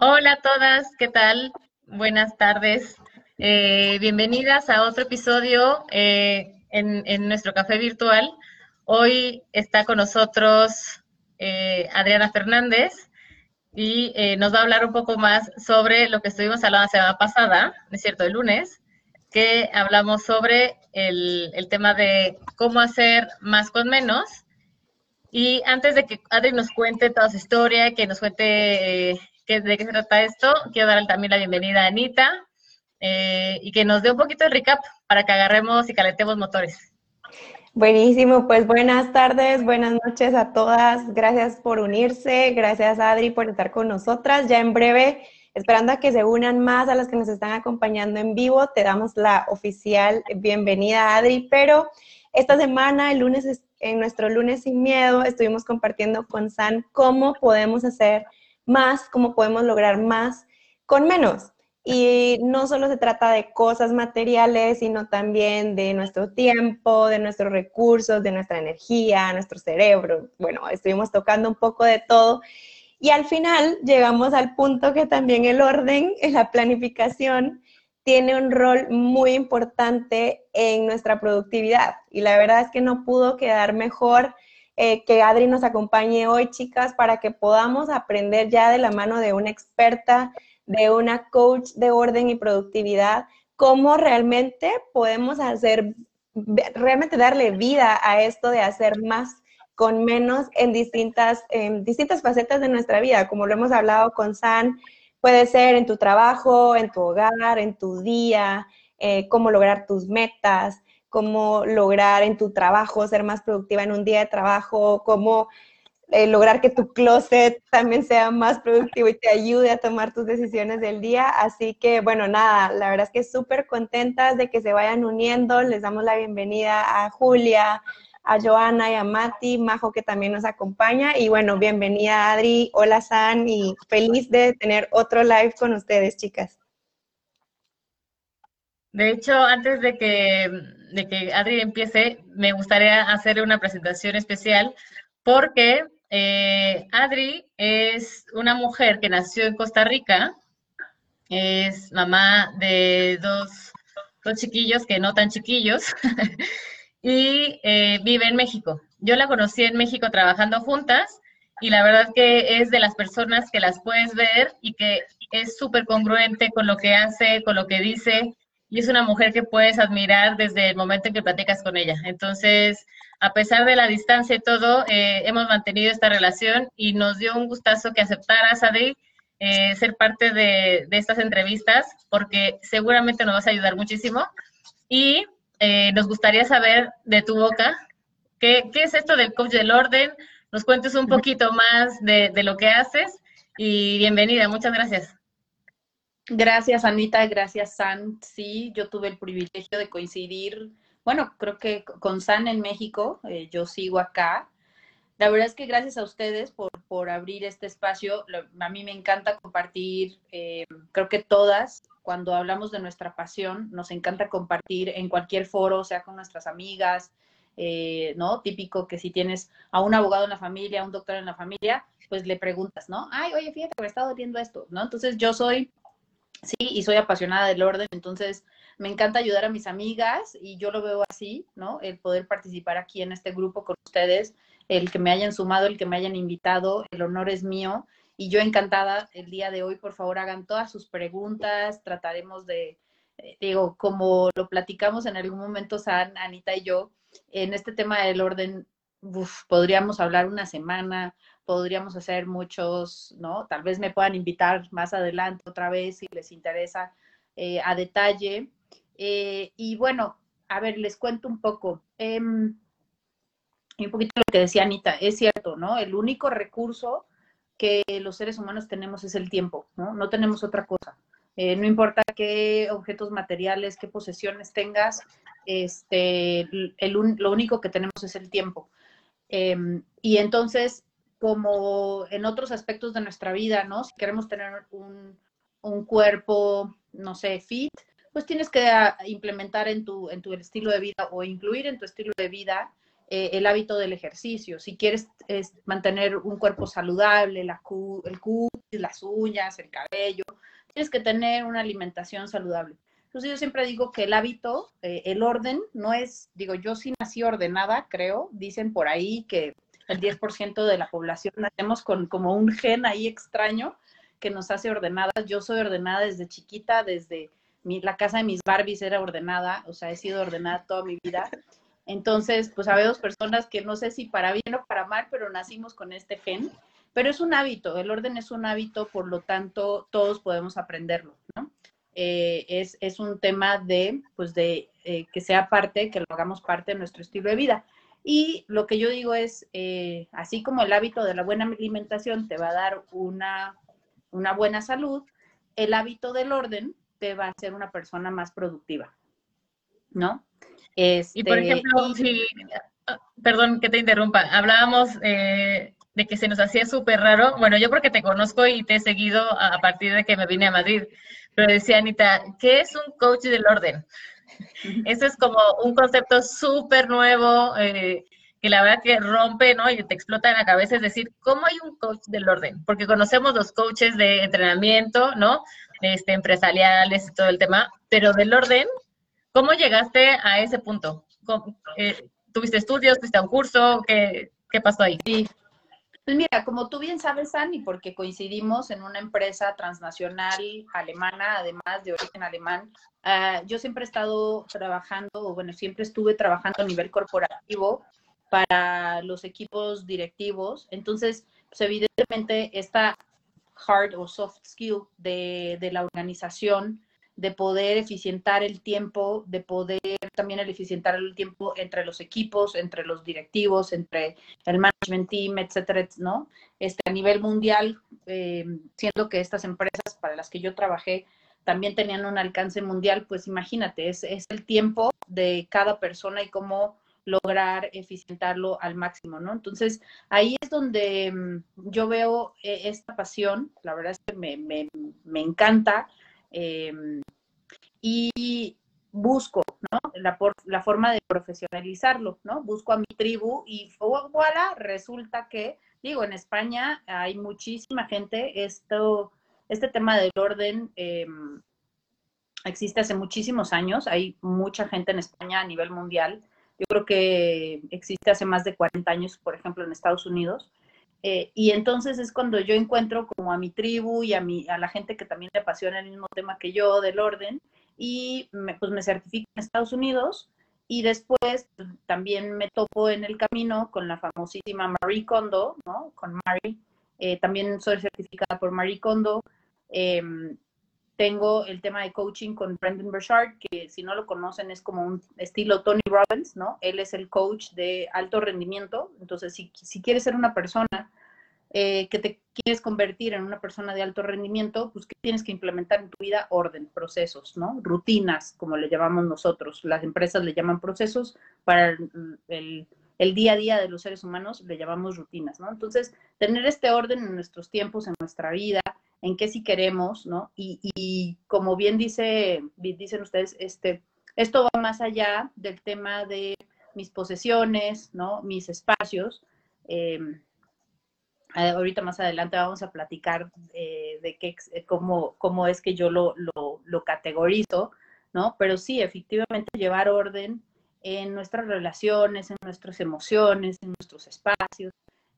Hola a todas, ¿qué tal? Buenas tardes. Eh, bienvenidas a otro episodio eh, en, nuestro café virtual. Hoy está con nosotros eh, Adriana Fernández y nos va a hablar un poco más sobre lo que estuvimos hablando la semana pasada, es cierto?, el lunes, que hablamos sobre el, el tema de cómo hacer más con menos. Y antes de que Adri nos cuente toda su historia, que nos cuente de qué se trata esto, quiero darle también la bienvenida a Anita eh, y que nos dé un poquito de recap para que agarremos y calentemos motores. Buenísimo, pues buenas tardes, buenas noches a todas. Gracias por unirse, gracias Adri por estar con nosotras. Ya en breve, esperando a que se unan más a las que nos están acompañando en vivo, te damos la oficial bienvenida Adri, pero esta semana, el lunes, en nuestro lunes sin miedo, estuvimos compartiendo con San cómo podemos hacer más, cómo podemos lograr más con menos. Y no solo se trata de cosas materiales, sino también de nuestro tiempo, de nuestros recursos, de nuestra energía, nuestro cerebro. Bueno, estuvimos tocando un poco de todo. Y al final llegamos al punto que también el orden, la planificación, tiene un rol muy importante en nuestra productividad. Y la verdad es que no pudo quedar mejor eh, que Adri nos acompañe hoy, chicas, para que podamos aprender ya de la mano de una experta, de una coach de orden y productividad, cómo realmente podemos hacer, realmente darle vida a esto de hacer más con menos en distintas, distintas facetas de nuestra vida, como lo hemos hablado con San, puede ser en tu trabajo, en tu hogar, en tu día, eh, cómo lograr tus metas, cómo lograr en tu trabajo ser más productiva en un día de trabajo, cómo eh, lograr que tu closet también sea más productivo y te ayude a tomar tus decisiones del día. Así que, bueno, nada, la verdad es que súper contentas de que se vayan uniendo. Les damos la bienvenida a Julia, a Joana y a Mati, Majo que también nos acompaña. Y bueno, bienvenida Adri, hola San y feliz de tener otro live con ustedes, chicas. De hecho, antes de que, de que Adri empiece, me gustaría hacer una presentación especial porque eh, Adri es una mujer que nació en Costa Rica, es mamá de dos, dos chiquillos que no tan chiquillos y eh, vive en México. Yo la conocí en México trabajando juntas y la verdad que es de las personas que las puedes ver y que es súper congruente con lo que hace, con lo que dice y es una mujer que puedes admirar desde el momento en que platicas con ella. Entonces, a pesar de la distancia y todo, eh, hemos mantenido esta relación y nos dio un gustazo que aceptaras, Adri, eh, ser parte de, estas entrevistas, porque seguramente nos vas a ayudar muchísimo. Y eh, nos gustaría saber de tu boca, ¿qué, ¿qué, es esto del coach del orden? Nos cuentes un poquito más de, de lo que haces y bienvenida, muchas gracias. Gracias, Anita. Gracias, San. Sí, yo tuve el privilegio de coincidir, bueno, creo que con San en México, eh, yo sigo acá. La verdad es que gracias a ustedes por, por abrir este espacio. A mí me encanta compartir, eh, creo que todas, cuando hablamos de nuestra pasión, nos encanta compartir en cualquier foro, sea con nuestras amigas, eh, ¿no? Típico que si tienes a un abogado en la familia, a un doctor en la familia, pues le preguntas, ¿no? Ay, oye, fíjate que me está doliendo esto, ¿no? Entonces yo soy Sí, y soy apasionada del orden, entonces me encanta ayudar a mis amigas y yo lo veo así, ¿no? El poder participar aquí en este grupo con ustedes, el que me hayan sumado, el que me hayan invitado, el honor es mío y yo encantada el día de hoy, por favor hagan todas sus preguntas, trataremos de, eh, digo, como lo platicamos en algún momento, San, Anita y yo, en este tema del orden, podríamos hablar una semana, podríamos hacer muchos, ¿no? Tal vez me puedan invitar más adelante otra vez si les interesa eh, a detalle. Eh, y bueno, a ver, les cuento un poco. Em, un poquito lo que decía Anita, es cierto, ¿no? El único recurso que los seres humanos tenemos es el tiempo, ¿no? No tenemos otra cosa. Eh, no importa qué objetos materiales, qué posesiones tengas, este, el, lo único que tenemos es el tiempo. Em, y entonces, como en otros aspectos de nuestra vida, ¿no? Si queremos tener un, cuerpo, no sé, fit, pues tienes que implementar en tu, en tu estilo de vida o incluir en tu estilo de vida eh, el hábito del ejercicio. Si quieres mantener un cuerpo saludable, la el cutis, las uñas, el cabello, tienes que tener una alimentación saludable. Entonces yo siempre digo que el hábito, eh, el orden, no es, digo, yo sí nací ordenada, creo, dicen por ahí que el 10% de la población nacemos con como un gen ahí extraño que nos hace ordenadas. Yo soy ordenada desde chiquita, desde la casa de mis Barbies era ordenada, o sea, he sido ordenada toda mi vida. Entonces, pues habemos personas que no sé si para bien o para mal, pero nacimos con este gen. Pero es un hábito, el orden es un hábito, por lo tanto, todos podemos aprenderlo, ¿no? Eh, es, es, un tema de, pues de eh, que sea parte, que lo hagamos parte de nuestro estilo de vida. Y lo que yo digo es, eh, así como el hábito de la buena alimentación te va a dar una, una buena salud, el hábito del orden te va a hacer una persona más productiva, ¿no? y por este, ejemplo, si, ah, perdón que te interrumpa, hablábamos eh, de que se nos hacía súper raro, bueno, yo porque te conozco y te he seguido a partir de que me vine a Madrid, pero decía Anita, ¿qué es un coach del orden? Eso es como un concepto súper nuevo, eh, que la verdad que rompe, ¿no? Y te explota en la cabeza, es decir, ¿cómo hay un coach del orden? Porque conocemos los coaches de entrenamiento, ¿no? Este, empresariales y todo el tema, pero del orden, ¿cómo llegaste a ese punto? Eh, ¿Tuviste estudios, fuiste a un curso? ¿Qué, qué pasó ahí? Sí, pues mira, como tú bien sabes, Ani, porque coincidimos en una empresa transnacional alemana, además de origen alemán, ah, yo siempre he estado trabajando, o bueno, siempre estuve trabajando a nivel corporativo para los equipos directivos. Entonces, pues evidentemente esta hard o soft skill de la organización de poder eficientar el tiempo, de poder también el eficientar el tiempo entre los equipos, entre los directivos, entre el management team, etcétera, ¿no? Este, a nivel mundial, eh, siendo que estas empresas para las que yo trabajé también tenían un alcance mundial, pues imagínate, es, es el tiempo de cada persona y cómo lograr eficientarlo al máximo, ¿no? Entonces, ahí es donde mm, yo veo eh, esta pasión, la verdad es que me, me, me encanta, Em, y busco, ¿no? La, la, forma de profesionalizarlo, ¿no? Busco a mi tribu y voilà, resulta que, digo, en España hay muchísima gente, esto, este tema del orden em, existe hace muchísimos años, hay mucha gente en España a nivel mundial, yo creo que existe hace más de 40 años, por ejemplo, en Estados Unidos, eh, y entonces es cuando yo encuentro como a mi tribu y a, mi, a la gente que también le apasiona el mismo tema que yo del orden y me, pues me certifico en Estados Unidos y después también me topo en el camino con la famosísima Marie Kondo, ¿no? Con Marie. Eh, también soy certificada por Marie Kondo. Em, tengo el tema de coaching con Brendan Burchard, que si no lo conocen es como un estilo Tony Robbins, ¿no? Él es el coach de alto rendimiento. Entonces, si, si quieres ser una persona eh, que te quieres convertir en una persona de alto rendimiento, pues que tienes que implementar en tu vida orden, procesos, ¿no? Rutinas, como le llamamos nosotros. Las empresas le llaman procesos, para el, el día a día de los seres humanos le llamamos rutinas, ¿no? Entonces, tener este orden en nuestros tiempos, en nuestra vida, en qué sí queremos, ¿no? Y, como bien dice, dicen ustedes, este, esto va más allá del tema de mis posesiones, ¿no? Mis espacios. Em, ahorita más adelante vamos a platicar eh, de qué, cómo, cómo, es que yo lo, lo, categorizo, ¿no? Pero sí, efectivamente llevar orden en nuestras relaciones, en nuestras emociones, en nuestros espacios,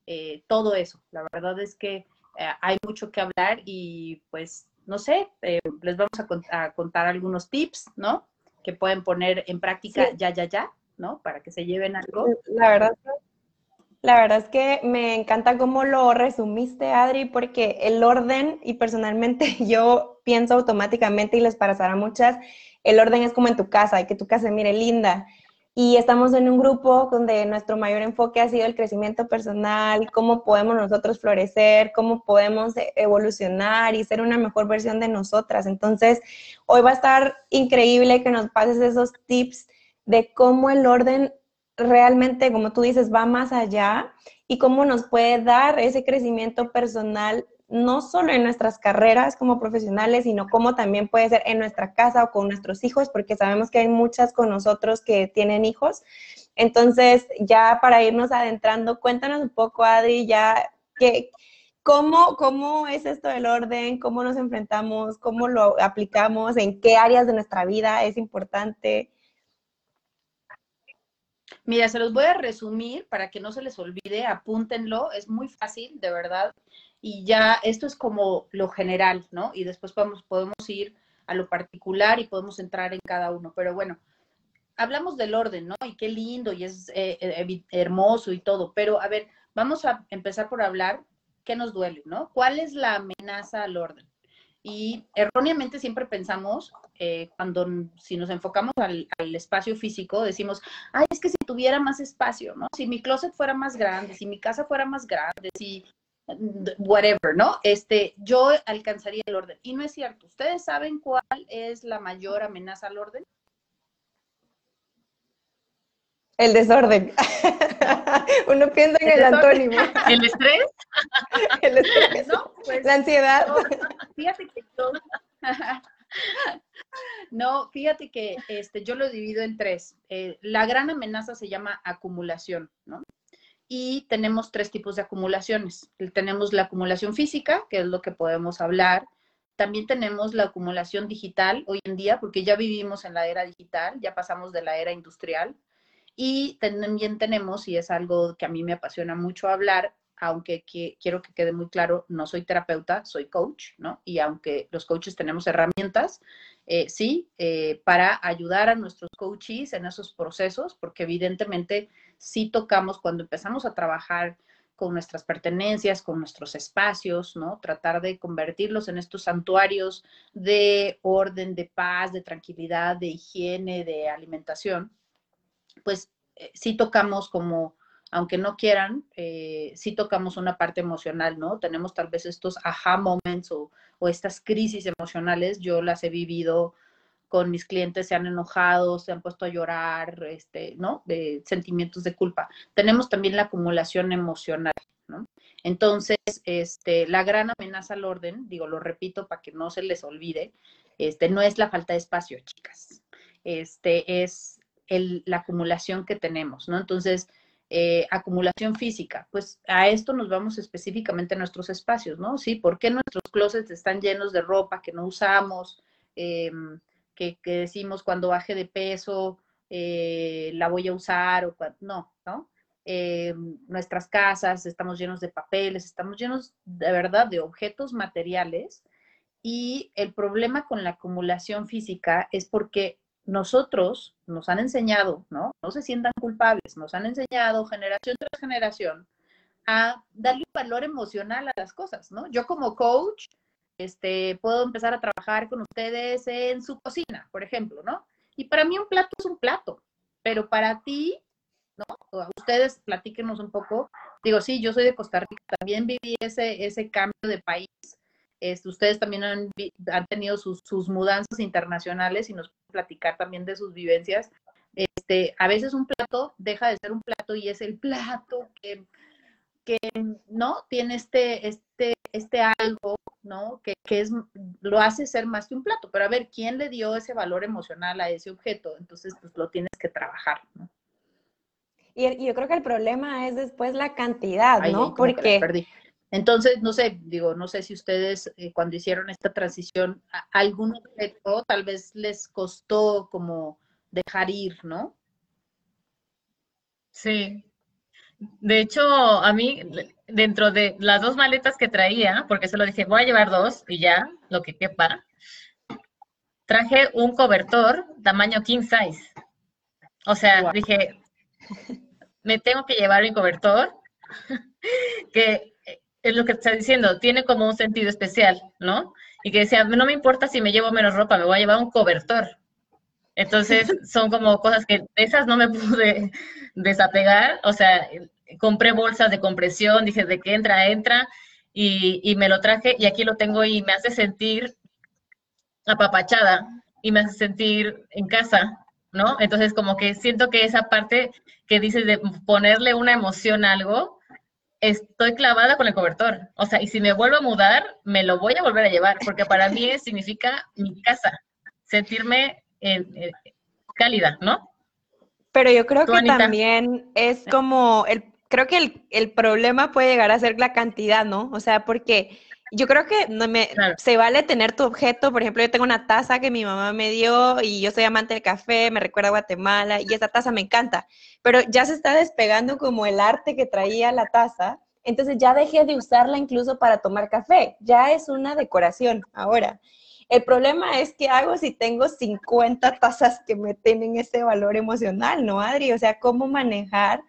eh, todo eso. La verdad es que eh, hay mucho que hablar y pues, no sé, eh, les vamos a, contar algunos tips, ¿no? Que pueden poner en práctica ya, ya, ya, ¿no? Para que se lleven algo. La verdad, la verdad es que me encanta cómo lo resumiste, Adri, porque el orden, y personalmente yo pienso automáticamente, y les pasará a muchas, el orden es como en tu casa, y que tu casa mire linda y estamos en un grupo donde nuestro mayor enfoque ha sido el crecimiento personal, cómo podemos nosotros florecer, cómo podemos e-, evolucionar y ser una mejor versión de nosotras. Entonces, hoy va a estar increíble que nos pases esos tips de cómo el orden realmente, como tú dices, va más allá y cómo nos puede dar ese crecimiento personal no solo en nuestras carreras como profesionales, sino como también puede ser en nuestra casa o con nuestros hijos, porque sabemos que hay muchas con nosotros que tienen hijos. Entonces, ya para irnos adentrando, cuéntanos un poco, Adri, ya que, ¿cómo, cómo es esto del orden, cómo nos enfrentamos, cómo lo aplicamos, en qué áreas de nuestra vida es importante. Mira, se los voy a resumir para que no se les olvide, apúntenlo, es muy fácil, de verdad y ya esto es como lo general, ¿no? Y después podemos, podemos ir a lo particular y podemos entrar en cada uno. Pero bueno, hablamos del orden, ¿no? Y qué lindo y es eh, eh, hermoso y todo. Pero a ver, vamos a empezar por hablar qué nos duele, ¿no? ¿Cuál es la amenaza al orden? Y erróneamente siempre pensamos, eh, cuando si nos enfocamos al, al, espacio físico, decimos, ay, es que si tuviera más espacio, ¿no? Si mi closet fuera más grande, si mi casa fuera más grande, si whatever, ¿no? Este, yo alcanzaría el orden. Y no es cierto. ¿Ustedes saben cuál es la mayor amenaza al orden? El desorden. Uno piensa en el, antónimo. ¿El estrés? el estrés. No, pues, la ansiedad. fíjate que No, fíjate que este, yo lo divido en tres. Eh, la gran amenaza se llama acumulación, ¿no? Y tenemos tres tipos de acumulaciones. Tenemos la acumulación física, que es lo que podemos hablar. También tenemos la acumulación digital hoy en día, porque ya vivimos en la era digital, ya pasamos de la era industrial. Y también tenemos, y es algo que a mí me apasiona mucho hablar, aunque quiero que quede muy claro, no soy terapeuta, soy coach, ¿no? Y aunque los coaches tenemos herramientas, eh, sí, eh, para ayudar a nuestros coaches en esos procesos, porque evidentemente sí tocamos cuando empezamos a trabajar con nuestras pertenencias, con nuestros espacios, ¿no? Tratar de convertirlos en estos santuarios de orden, de paz, de tranquilidad, de higiene, de alimentación, pues eh, sí tocamos como, aunque no quieran, eh, sí tocamos una parte emocional, ¿no? Tenemos tal vez estos aha moments o, o estas crisis emocionales, yo las he vivido con mis clientes se han enojado, se han puesto a llorar, este, ¿no? De sentimientos de culpa. Tenemos también la acumulación emocional, ¿no? Entonces, este, la gran amenaza al orden, digo, lo repito para que no se les olvide, este, no es la falta de espacio, chicas. Este, es el, la acumulación que tenemos, ¿no? Entonces, eh, acumulación física, pues a esto nos vamos específicamente a nuestros espacios, ¿no? Sí, ¿por qué nuestros closets están llenos de ropa que no usamos? Eh, que, decimos cuando baje de peso eh, la voy a usar o no, ¿no? Eh, nuestras casas, estamos llenos de papeles, estamos llenos de verdad de objetos materiales y el problema con la acumulación física es porque nosotros nos han enseñado, ¿no? No se sientan culpables, nos han enseñado generación tras generación a darle un valor emocional a las cosas, ¿no? Yo como coach este, puedo empezar a trabajar con ustedes en su cocina, por ejemplo, ¿no? Y para mí un plato es un plato, pero para ti, ¿no? Ustedes platíquenos un poco. Digo, sí, yo soy de Costa Rica, también viví ese, ese cambio de país. Este, ustedes también han, han tenido sus, sus, mudanzas internacionales y nos pueden platicar también de sus vivencias. Este, a veces un plato deja de ser un plato y es el plato que, que no tiene este, este, este algo ¿no? Que, es, lo hace ser más que un plato, pero a ver, ¿quién le dio ese valor emocional a ese objeto? Entonces, pues lo tienes que trabajar, ¿no? Y, yo creo que el problema es después la cantidad, ¿no? Porque... Entonces, no sé, digo, no sé si ustedes eh, cuando hicieron esta transición, algún objeto tal vez les costó como dejar ir, ¿no? Sí, de hecho, a mí, dentro de las dos maletas que traía, porque solo dije, voy a llevar dos y ya, lo que quepa, traje un cobertor tamaño king size. O sea, dije, me tengo que llevar mi cobertor, que es lo que está diciendo, tiene como un sentido especial, ¿no? Y que decía, no me importa si me llevo menos ropa, me voy a llevar un cobertor. Entonces, son como cosas que esas no me pude desapegar. O sea, compré bolsas de compresión, dije, de que entra, entra, y, me lo traje y aquí lo tengo y me hace sentir apapachada y me hace sentir en casa, ¿no? Entonces, como que siento que esa parte que dices de ponerle una emoción a algo, estoy clavada con el cobertor. O sea, y si me vuelvo a mudar, me lo voy a volver a llevar, porque para mí significa mi casa, sentirme cálida, ¿no? Pero yo creo que también es como, el, creo que el, el problema puede llegar a ser la cantidad, ¿no? O sea, porque yo creo que no me, se vale tener tu objeto. Por ejemplo, yo tengo una taza que mi mamá me dio y yo soy amante del café, me recuerda a Guatemala y esa taza me encanta. Pero ya se está despegando como el arte que traía la taza. Entonces ya dejé de usarla incluso para tomar café. Ya es una decoración ahora. El problema es que hago si tengo 50 tazas que me tienen ese valor emocional, ¿no, Adri? O sea, ¿cómo manejar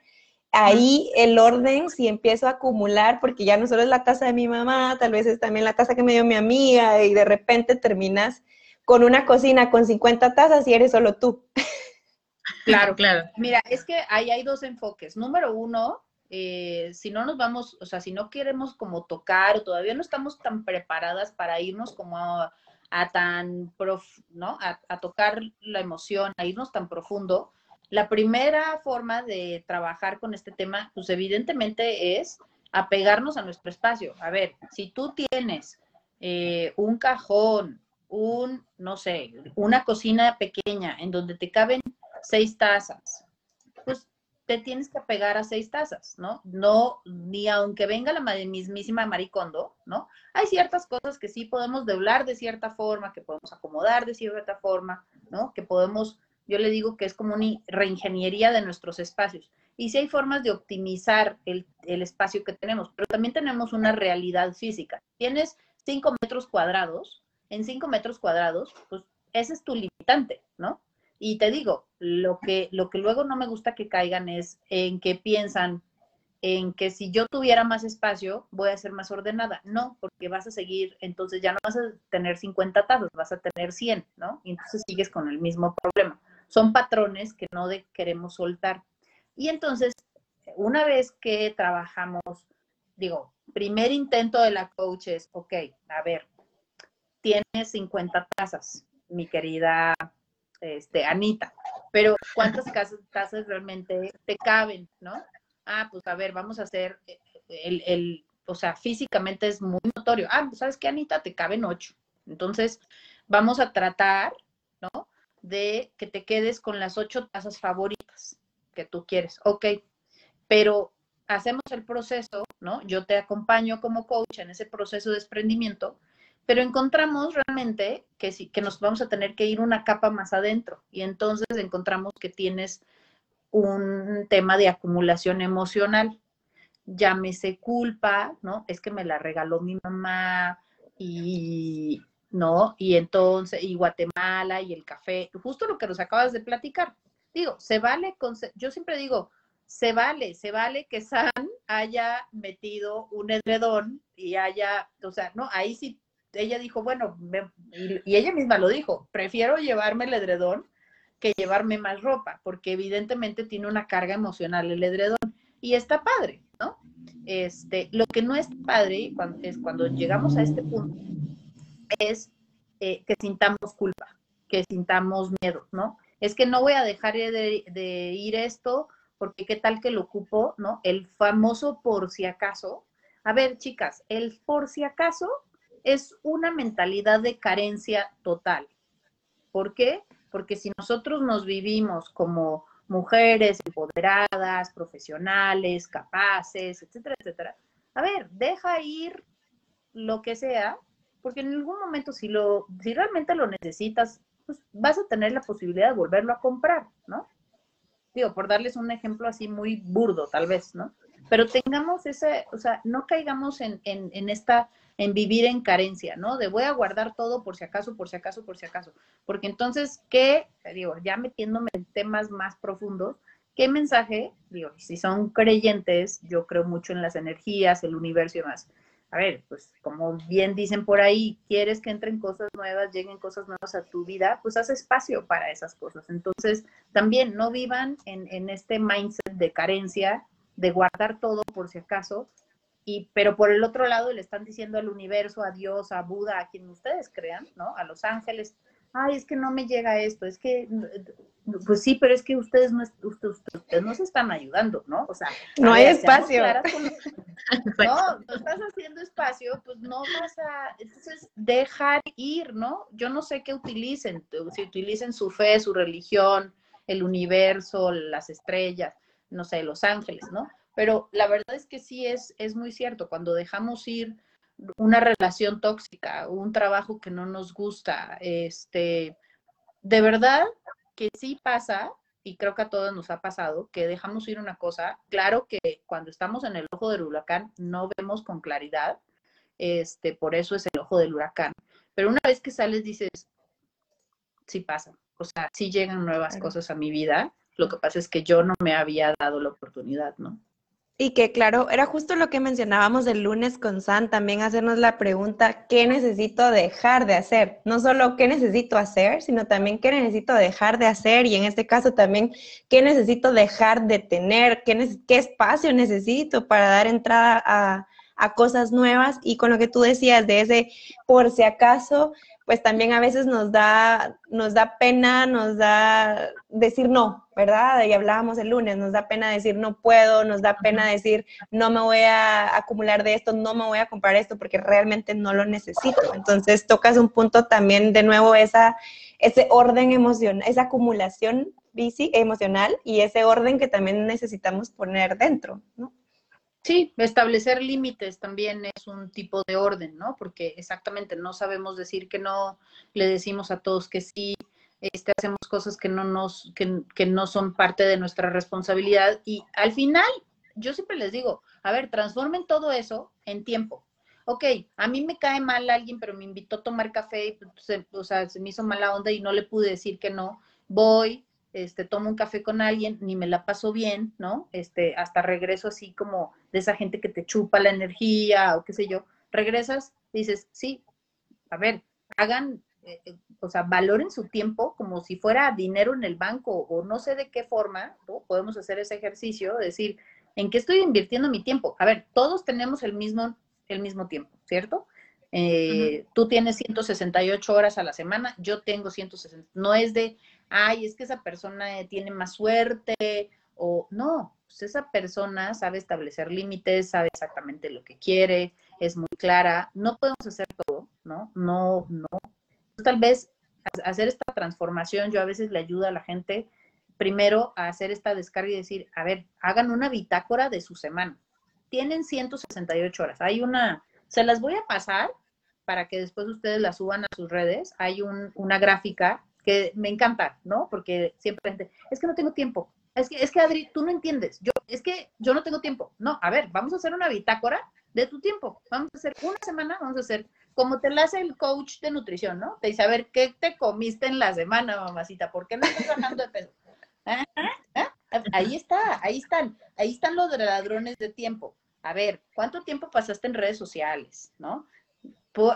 ahí el orden, si empiezo a acumular, porque ya no solo es la taza de mi mamá, tal vez es también la taza que me dio mi amiga y de repente terminas con una cocina con 50 tazas y eres solo tú. Claro, claro. Mira, es que ahí hay dos enfoques. Número uno, eh, si no nos vamos, o sea, si no queremos como tocar, o todavía no estamos tan preparadas para irnos como a, tan, prof, ¿no? A, a, tocar la emoción, a irnos tan profundo, la primera forma de trabajar con este tema, pues evidentemente es apegarnos a nuestro espacio. A ver, si tú tienes eh, un cajón, un, no sé, una cocina pequeña en donde te caben seis tazas, pues tienes que apegar a seis tazas, ¿no? No, ni aunque venga la mismísima maricondo, ¿no? Hay ciertas cosas que sí podemos doblar de cierta forma, que podemos acomodar de cierta forma, ¿no? Que podemos yo le digo que es como una reingeniería de nuestros espacios. Y sí hay formas de optimizar el, espacio que tenemos, pero también tenemos una realidad física. Tienes cinco metros cuadrados, en cinco metros cuadrados, pues ese es tu limitante, ¿no? Y te digo, lo que, lo que luego no me gusta que caigan es en que piensan en que si yo tuviera más espacio, voy a ser más ordenada. No, porque vas a seguir, entonces ya no vas a tener 50 tazas, vas a tener 100, ¿no? Y entonces sigues con el mismo problema son patrones que no queremos soltar. Y entonces, una vez que trabajamos, digo, primer intento de la coach es, ok, a ver, tienes 50 tazas, mi querida este, Anita, pero ¿cuántas tazas realmente te caben, no? Ah, pues a ver, vamos a hacer eh, el, el, o sea, físicamente es muy notorio. Ah, pues sabes qué, Anita, te caben ocho. Entonces, vamos a tratar, ¿no? de que te quedes con las ocho tazas favoritas que tú quieres. Ok, pero hacemos el proceso, ¿no? Yo te acompaño como coach en ese proceso de desprendimiento, pero encontramos realmente que sí, que nos vamos a tener que ir una capa más adentro y entonces encontramos que tienes un tema de acumulación emocional. Llámese culpa, ¿no? Es que me la regaló mi mamá y ¿no? Y entonces, y Guatemala y el café, justo lo que nos acabas de platicar. Digo, se vale, con, yo siempre digo, se vale, se vale que San haya metido un edredón y haya, o sea, no, ahí sí, ella dijo, bueno, y, ella misma lo dijo, prefiero llevarme el edredón que llevarme más ropa, porque evidentemente tiene una carga emocional el edredón y está padre, ¿no? Este, lo que no es padre es cuando llegamos a este punto es eh, que sintamos culpa, que sintamos miedo, ¿no? Es que no voy a dejar de, ir esto porque qué tal que lo ocupo, ¿no? El famoso por si acaso. A ver, chicas, el por si acaso es una mentalidad de carencia total. ¿Por qué? Porque si nosotros nos vivimos como mujeres empoderadas, profesionales, capaces, etcétera, etcétera, a ver, deja ir lo que sea porque en algún momento si lo, si realmente lo necesitas, pues vas a tener la posibilidad de volverlo a comprar, ¿no? Digo, por darles un ejemplo así muy burdo, tal vez, ¿no? Pero tengamos ese, o sea, no caigamos en, en, en esta, en vivir en carencia, ¿no? De voy a guardar todo por si acaso, por si acaso, por si acaso. Porque entonces, ¿qué? Digo, ya metiéndome en temas más profundos, ¿qué mensaje? Digo, si son creyentes, yo creo mucho en las energías, el universo y demás a ver, pues como bien dicen por ahí, quieres que entren cosas nuevas, lleguen cosas nuevas a tu vida, pues haz espacio para esas cosas. Entonces, también no vivan en, este mindset de carencia, de guardar todo por si acaso, y, pero por el otro lado le están diciendo al universo, a Dios, a Buda, a quien ustedes crean, ¿no? A los ángeles, ay, es que no me llega esto, es que, pues sí, pero es que ustedes no, ustedes, no se están ayudando, ¿no? O sea, no hay espacio. no, no estás haciendo espacio, pues no vas a, entonces, dejar ir, ¿no? Yo no sé qué utilicen, si utilicen su fe, su religión, el universo, las estrellas, no sé, los ángeles, ¿no? Pero la verdad es que sí es, es muy cierto, cuando dejamos ir una relación tóxica, un trabajo que no nos gusta, este, de verdad que sí pasa, y creo que a todos nos ha pasado, que dejamos ir una cosa, claro que cuando estamos en el ojo del huracán no vemos con claridad, este, por eso es el ojo del huracán, pero una vez que sales dices, sí pasa, o sea, sí llegan nuevas cosas a mi vida, lo que pasa es que yo no me había dado la oportunidad, ¿no? Y que claro, era justo lo que mencionábamos el lunes con San, también hacernos la pregunta, ¿qué necesito dejar de hacer? No solo qué necesito hacer, sino también qué necesito dejar de hacer y en este caso también qué necesito dejar de tener, qué, qué espacio necesito para dar entrada a, a cosas nuevas y con lo que tú decías de ese por si acaso pues también a veces nos da, nos da pena, nos da decir no, ¿verdad? Y hablábamos el lunes, nos da pena decir no puedo, nos da pena decir no me voy a acumular de esto, no me voy a comprar esto porque realmente no lo necesito. Entonces tocas un punto también de nuevo esa, ese orden emocional, esa acumulación bici emocional y ese orden que también necesitamos poner dentro, ¿no? Sí, establecer límites también es un tipo de orden, ¿no? Porque exactamente no sabemos decir que no, le decimos a todos que sí, este, hacemos cosas que no nos, que, que no son parte de nuestra responsabilidad y al final, yo siempre les digo, a ver, transformen todo eso en tiempo. Ok, a mí me cae mal alguien, pero me invitó a tomar café y, pues, o sea, se me hizo mala onda y no le pude decir que no. Voy, este, tomo un café con alguien, ni me la paso bien, ¿no? Este, hasta regreso así como de esa gente que te chupa la energía o qué sé yo. Regresas, dices, sí, a ver, hagan, eh, eh, o sea, valoren su tiempo como si fuera dinero en el banco o no sé de qué forma, ¿no? Podemos hacer ese ejercicio, decir, ¿en qué estoy invirtiendo mi tiempo? A ver, todos tenemos el mismo, el mismo tiempo, ¿cierto? Eh, tú tienes 168 horas a la semana, yo tengo 160. No es de, ay, es que esa persona eh, tiene más suerte o no, pues esa persona sabe establecer límites, sabe exactamente lo que quiere, es muy clara, no podemos hacer todo, ¿no? No, no. Tal vez hacer esta transformación, yo a veces le ayudo a la gente primero a hacer esta descarga y decir, a ver, hagan una bitácora de su semana. Tienen 168 horas. Hay una, se las voy a pasar para que después ustedes la suban a sus redes. Hay una gráfica que me encanta, ¿no? Porque siempre gente, es que no tengo tiempo. Es que, es que Adri, tú no entiendes. Yo, es que yo no tengo tiempo. No, a ver, vamos a hacer una bitácora de tu tiempo. Vamos a hacer una semana, vamos a hacer como te la hace el coach de nutrición, ¿no? Te dice, a ver, ¿qué te comiste en la semana, mamacita? ¿Por qué no estás bajando de peso? ¿Ah? Ahí está, ahí están, ahí están los ladrones de tiempo. A ver, ¿cuánto tiempo pasaste en redes sociales, no?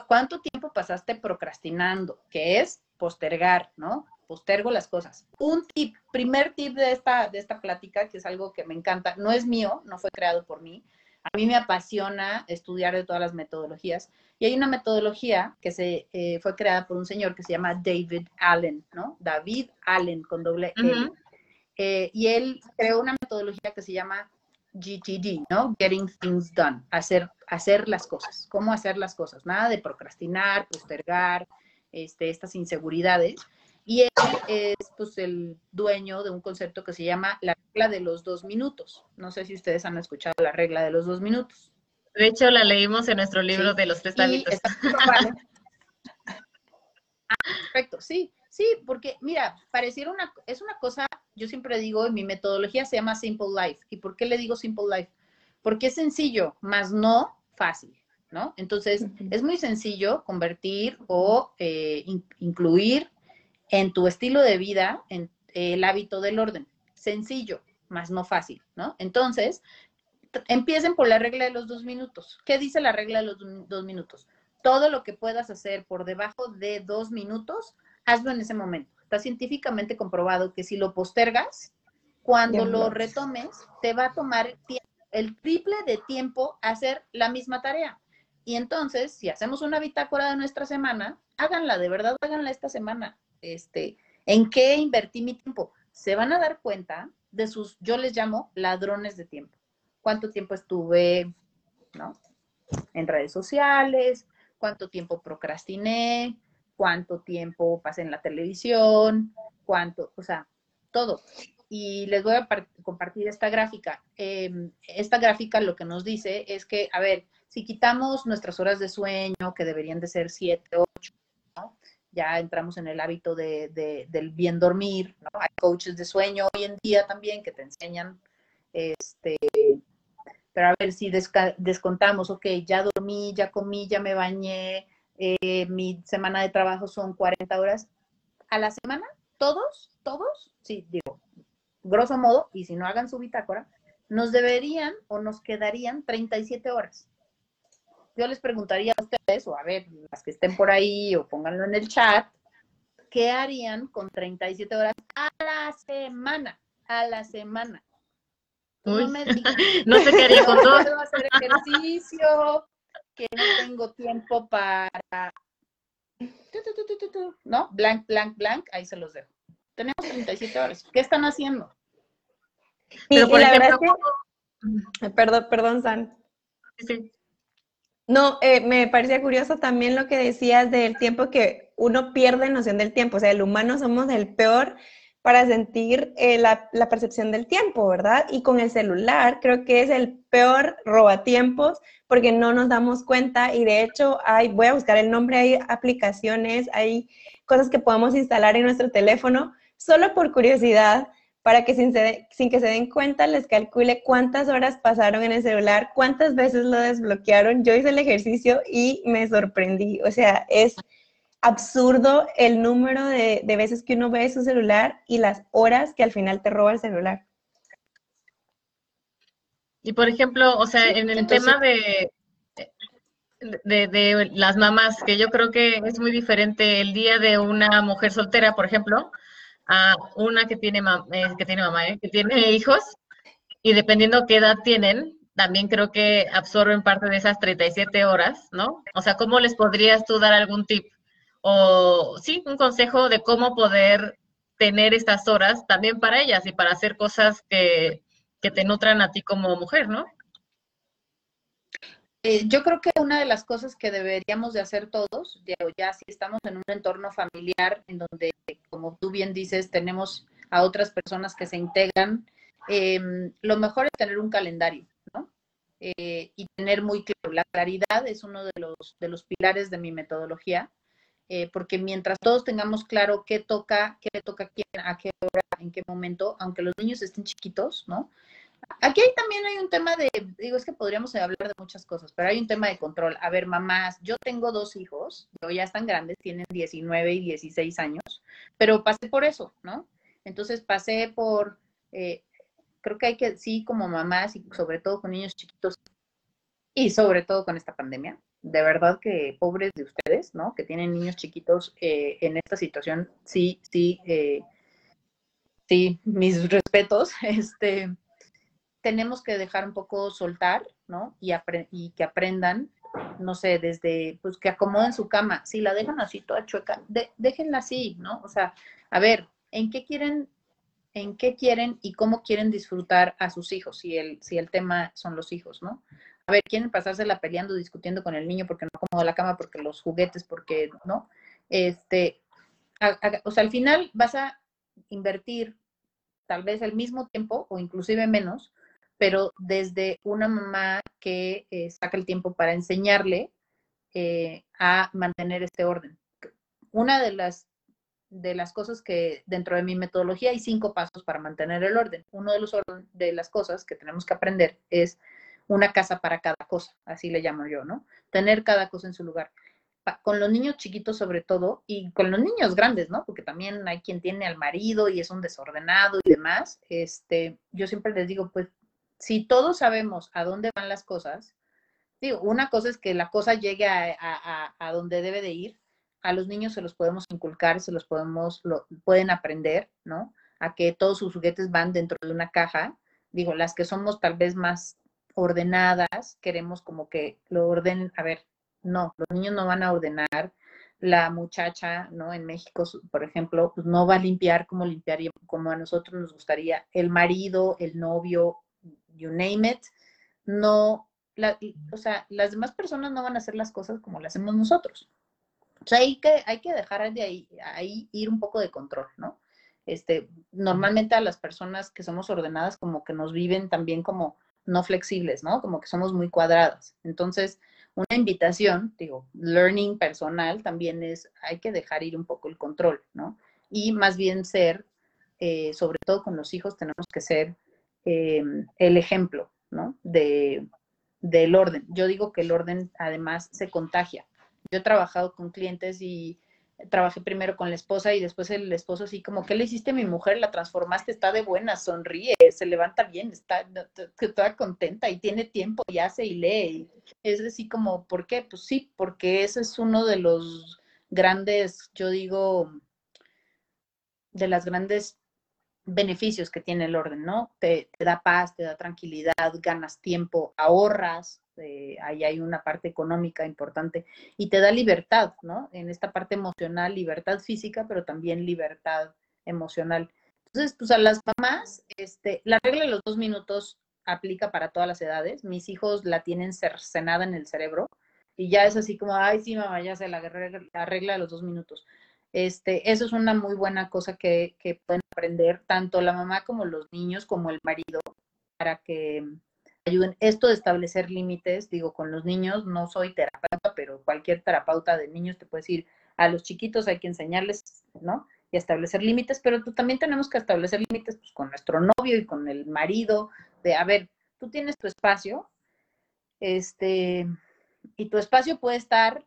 ¿Cuánto tiempo pasaste procrastinando? Que es postergar, ¿no? Postergo las cosas. Un tip, primer tip de esta, de esta plática, que es algo que me encanta, no es mío, no fue creado por mí. A mí me apasiona estudiar de todas las metodologías. Y hay una metodología que se eh, fue creada por un señor que se llama David Allen, ¿no? David Allen con doble L. Eh, y él creó una metodología que se llama GTD, ¿no? Getting things done, hacer, hacer las cosas, cómo hacer las cosas, nada de procrastinar, postergar, este, estas inseguridades. Y él es pues, el dueño de un concepto que se llama la regla de los dos minutos. No sé si ustedes han escuchado la regla de los dos minutos. De hecho, la leímos en nuestro libro de los tres hábitos. Ah, perfecto, sí, sí, porque mira, pareciera una, es una cosa, yo siempre digo, en mi metodología se llama Simple Life. ¿Y por qué le digo Simple Life? Porque es sencillo, más no fácil. ¿No? Entonces, es muy sencillo convertir o eh, incluir en tu estilo de vida en, el hábito del orden. Sencillo, más no fácil, ¿no? Entonces, empiecen por la regla de los dos minutos. ¿Qué dice la regla de los dos minutos? Todo lo que puedas hacer por debajo de dos minutos, hazlo en ese momento. Está científicamente comprobado que si lo postergas, cuando lo retomes, te va a tomar el triple de tiempo hacer la misma tarea. Y entonces, si hacemos una bitácora de nuestra semana, háganla, de verdad, háganla esta semana. Este, ¿En qué invertí mi tiempo? Se van a dar cuenta de sus, yo les llamo ladrones de tiempo. ¿Cuánto tiempo estuve, ¿no? En redes sociales, cuánto tiempo procrastiné, cuánto tiempo pasé en la televisión, cuánto, o sea, todo. Y les voy a compartir esta gráfica. Em, esta gráfica lo que nos dice es que, a ver, si quitamos nuestras horas de sueño, que deberían de ser 7, 8, ¿no? ya entramos en el hábito de, del bien dormir, ¿no? Hay coaches de sueño hoy en día también que te enseñan, este, pero a ver si descontamos, ok, ya dormí, ya comí, ya me bañé, eh, mi semana de trabajo son 40 horas. A la semana, todos, todos, sí, digo, grosso modo, y si no hagan su bitácora, nos deberían o nos quedarían 37 horas. Yo les preguntaría a ustedes, o a ver, las que estén por ahí, o pónganlo en el chat, ¿qué harían con 37 horas a la semana? A la semana. No, me no sé qué haría con todo. Puedo hacer ejercicio, que no tengo tiempo para... ¿No? Blank, blank, blank, ahí se los dejo. Tenemos 37 horas. ¿Qué están haciendo? Pero por ejemplo, Perdón, perdón, San. Sí. No, eh, me parecía curioso también lo que decías del tiempo que uno pierde noción del tiempo. O sea, el humano somos el peor para sentir eh, la, percepción del tiempo, ¿verdad? Y con el celular creo que es el peor robatiempos porque no nos damos cuenta y de hecho hay, voy a buscar el nombre, hay aplicaciones, hay cosas que podemos instalar en nuestro teléfono solo por curiosidad para que sin, sin, que se den cuenta les calcule cuántas horas pasaron en el celular, cuántas veces lo desbloquearon. Yo hice el ejercicio y me sorprendí. O sea, es absurdo el número de, veces que uno ve su celular y las horas que al final te roba el celular. Y por ejemplo, o sea, en el tema de, de, las mamás, que yo creo que es muy diferente el día de una mujer soltera, por ejemplo, a una que tiene, eh, que tiene mamá, ¿eh? que tiene hijos, y dependiendo qué edad tienen, también creo que absorben parte de esas 37 horas, ¿no? O sea, ¿cómo les podrías tú dar algún tip? o sí, un consejo de cómo poder tener estas horas también para ellas y para hacer cosas que, te nutran a ti como mujer, ¿no? Eh, yo creo que una de las cosas que deberíamos de hacer todos, ya, si estamos en un entorno familiar en donde, como tú bien dices, tenemos a otras personas que se integran, em, lo mejor es tener un calendario, ¿no? Eh, y tener muy claro, la claridad es uno de los, de los pilares de mi metodología. Eh, porque mientras todos tengamos claro qué toca, qué le toca a quién, a qué hora, en qué momento, aunque los niños estén chiquitos, ¿no? Aquí hay, también hay un tema de, digo, es que podríamos hablar de muchas cosas, pero hay un tema de control. A ver, mamás, yo tengo dos hijos, ya están grandes, tienen 19 y 16 años, pero pasé por eso, ¿no? Entonces pasé por, eh, creo que hay que, sí, como mamás y sobre todo con niños chiquitos y sobre todo con esta pandemia, de verdad que pobres de ustedes, ¿no? Que tienen niños chiquitos eh, en esta situación, sí, sí, eh, sí, mis respetos, este, tenemos que dejar un poco soltar, ¿no? Y, y que aprendan, no sé, desde, pues que acomoden su cama, si la dejan así toda chueca, déjenla así, ¿no? O sea, a ver, ¿en qué quieren en qué quieren y cómo quieren disfrutar a sus hijos, si el, si el tema son los hijos, ¿no? a ver, quieren pasársela peleando, discutiendo con el niño porque no acomoda la cama, porque los juguetes, porque, ¿no? Este, o sea, al final vas a invertir tal vez el mismo tiempo o inclusive menos, pero desde una mamá que eh, saca el tiempo para enseñarle eh, a mantener este orden. Una de las, de las cosas que dentro de mi metodología hay cinco pasos para mantener el orden. Uno de, los de las cosas que tenemos que aprender es una casa para cada cosa, así le llamo yo, ¿no? Tener cada cosa en su lugar. Con los niños chiquitos sobre todo y con los niños grandes, ¿no? Porque también hay quien tiene al marido y es un desordenado y demás. Este, yo siempre les digo, pues, si todos sabemos a dónde van las cosas, digo, una cosa es que la cosa llegue a, a, donde debe de ir, a los niños se los podemos inculcar, se los podemos, lo, pueden aprender, ¿no? A que todos sus juguetes van dentro de una caja. Digo, las que somos tal vez más ordenadas, queremos como que lo ordenen, a ver, no, los niños no van a ordenar, la muchacha, ¿no? En México, por ejemplo, pues no va a limpiar como limpiaría, como a nosotros nos gustaría. El marido, el novio, you name it, no, o sea, las demás personas no van a hacer las cosas como las hacemos nosotros. O sea, hay que, hay que dejar de ahí, ahí ir un poco de control, ¿no? Este, normalmente a las personas que somos ordenadas como que nos viven también como no flexibles, ¿no? Como que somos muy cuadradas. Entonces, una invitación, digo, learning personal también es, hay que dejar ir un poco el control, ¿no? Y más bien ser, eh, sobre todo con los hijos, tenemos que ser eh, el ejemplo, ¿no? De, del orden. Yo digo que el orden además se contagia. Yo he trabajado con clientes y trabajé primero con la esposa y después el esposo así como, ¿qué le hiciste a mi mujer? La transformaste, está de buena, sonríe, se levanta bien, está toda contenta y tiene tiempo y hace y lee. Es así como, ¿por qué? Pues sí, porque ese es uno de los grandes, yo digo, de las grandes beneficios que tiene el orden, ¿no? Te, da paz, te da tranquilidad, ganas tiempo, ahorras, eh, ahí hay una parte económica importante y te da libertad, ¿no? En esta parte emocional, libertad física, pero también libertad emocional. Entonces, pues a las mamás, este, la regla de los dos minutos aplica para todas las edades. Mis hijos la tienen cercenada en el cerebro y ya es así como, ay, sí, mamá, ya sé la, la regla de los dos minutos. Este, eso es una muy buena cosa que, que pueden aprender tanto la mamá como los niños, como el marido, para que ayuden. Esto de establecer límites, digo, con los niños, no soy terapeuta, pero cualquier terapeuta de niños te puede decir, a los chiquitos hay que enseñarles, ¿no? Y establecer límites, pero tú también tenemos que establecer límites pues, con nuestro novio y con el marido, de, a ver, tú tienes tu espacio, este, y tu espacio puede estar,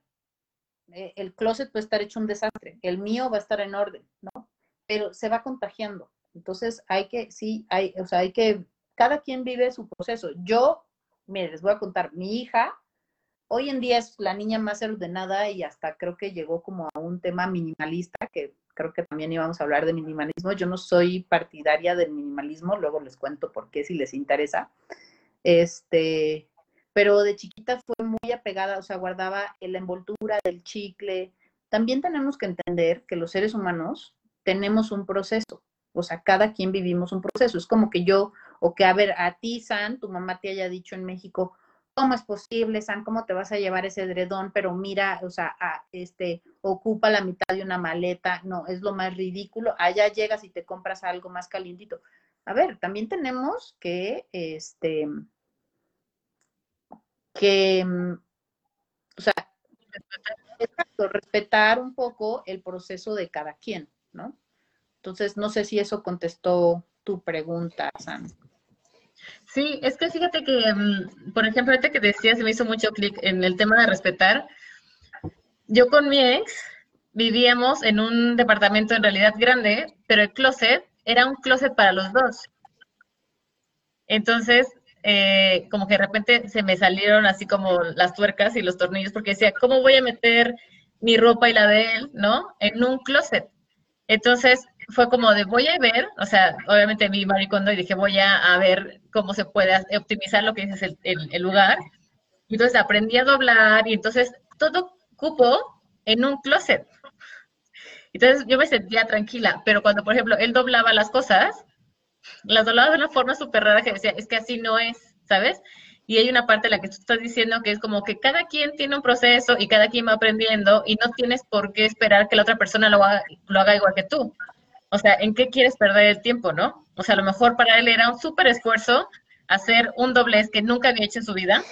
eh, el closet puede estar hecho un desastre, el mío va a estar en orden, ¿no? Pero se va contagiando. Entonces hay que, sí, hay, o sea, hay que cada quien vive su proceso. Yo, mire, les voy a contar, mi hija hoy en día es la niña más ordenada y hasta creo que llegó como a un tema minimalista, que creo que también íbamos a hablar de minimalismo. Yo no soy partidaria del minimalismo, luego les cuento por qué si les interesa. Este, pero de chiquita fue muy apegada, o sea, guardaba la envoltura del chicle. También tenemos que entender que los seres humanos tenemos un proceso, o sea, cada quien vivimos un proceso. Es como que yo o que, a ver, a ti, San, tu mamá te haya dicho en México, ¿cómo es posible, San? ¿Cómo te vas a llevar ese edredón? Pero mira, o sea, este, ocupa la mitad de una maleta, no, es lo más ridículo. Allá llegas y te compras algo más calientito. A ver, también tenemos que, este, que, o sea, respetar un poco el proceso de cada quien, ¿no? Entonces, no sé si eso contestó tu pregunta, San. Sí, es que fíjate que, mm, por ejemplo, ahorita que decías, me hizo mucho clic en el tema de respetar. Yo con mi ex vivíamos en un departamento en realidad grande, pero el closet era un closet para los dos. Entonces, eh, como que de repente se me salieron así como las tuercas y los tornillos, porque decía, ¿cómo voy a meter mi ropa y la de él, ¿no? En un closet. Entonces, fue como de voy a ver, o sea, obviamente mi maricondo y dije voy a, ver cómo se puede optimizar lo que dices el, el, lugar. Y entonces aprendí a doblar y entonces todo cupo en un closet. Entonces yo me sentía tranquila, pero cuando, por ejemplo, él doblaba las cosas, las doblaba de una forma súper rara que decía, es que así no es, ¿sabes? Y hay una parte en la que tú estás diciendo que es como que cada quien tiene un proceso y cada quien va aprendiendo y no tienes por qué esperar que la otra persona lo haga, lo haga igual que tú o sea, ¿en qué quieres perder el tiempo, no? O sea, a lo mejor para él era un súper esfuerzo hacer un doblez que nunca había hecho en su vida.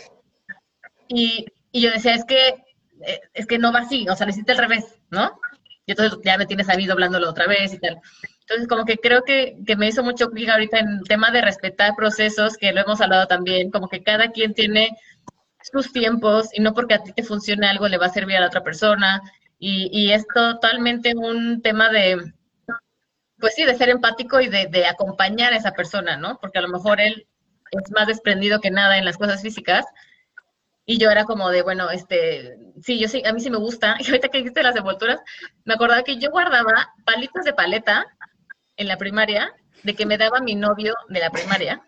Y, yo decía, es que, eh, es que no va así, o sea, necesita al revés, ¿no? Y entonces ya me tienes a mí doblándolo otra vez y tal. Entonces, como que creo que, que me hizo mucho clic ahorita en el tema de respetar procesos, que lo hemos hablado también, como que cada quien tiene sus tiempos y no porque a ti te funcione algo le va a servir a la otra persona. Y, y es totalmente un tema de, pues sí, de ser empático y de, acompañar a esa persona, ¿no? Porque a lo mejor él es más desprendido que nada en las cosas físicas. Y yo era como de, bueno, este, sí, yo sí, a mí sí me gusta. Y ahorita que dijiste las envolturas, me acordaba que yo guardaba palitos de paleta en la primaria, de que me daba mi novio de la primaria.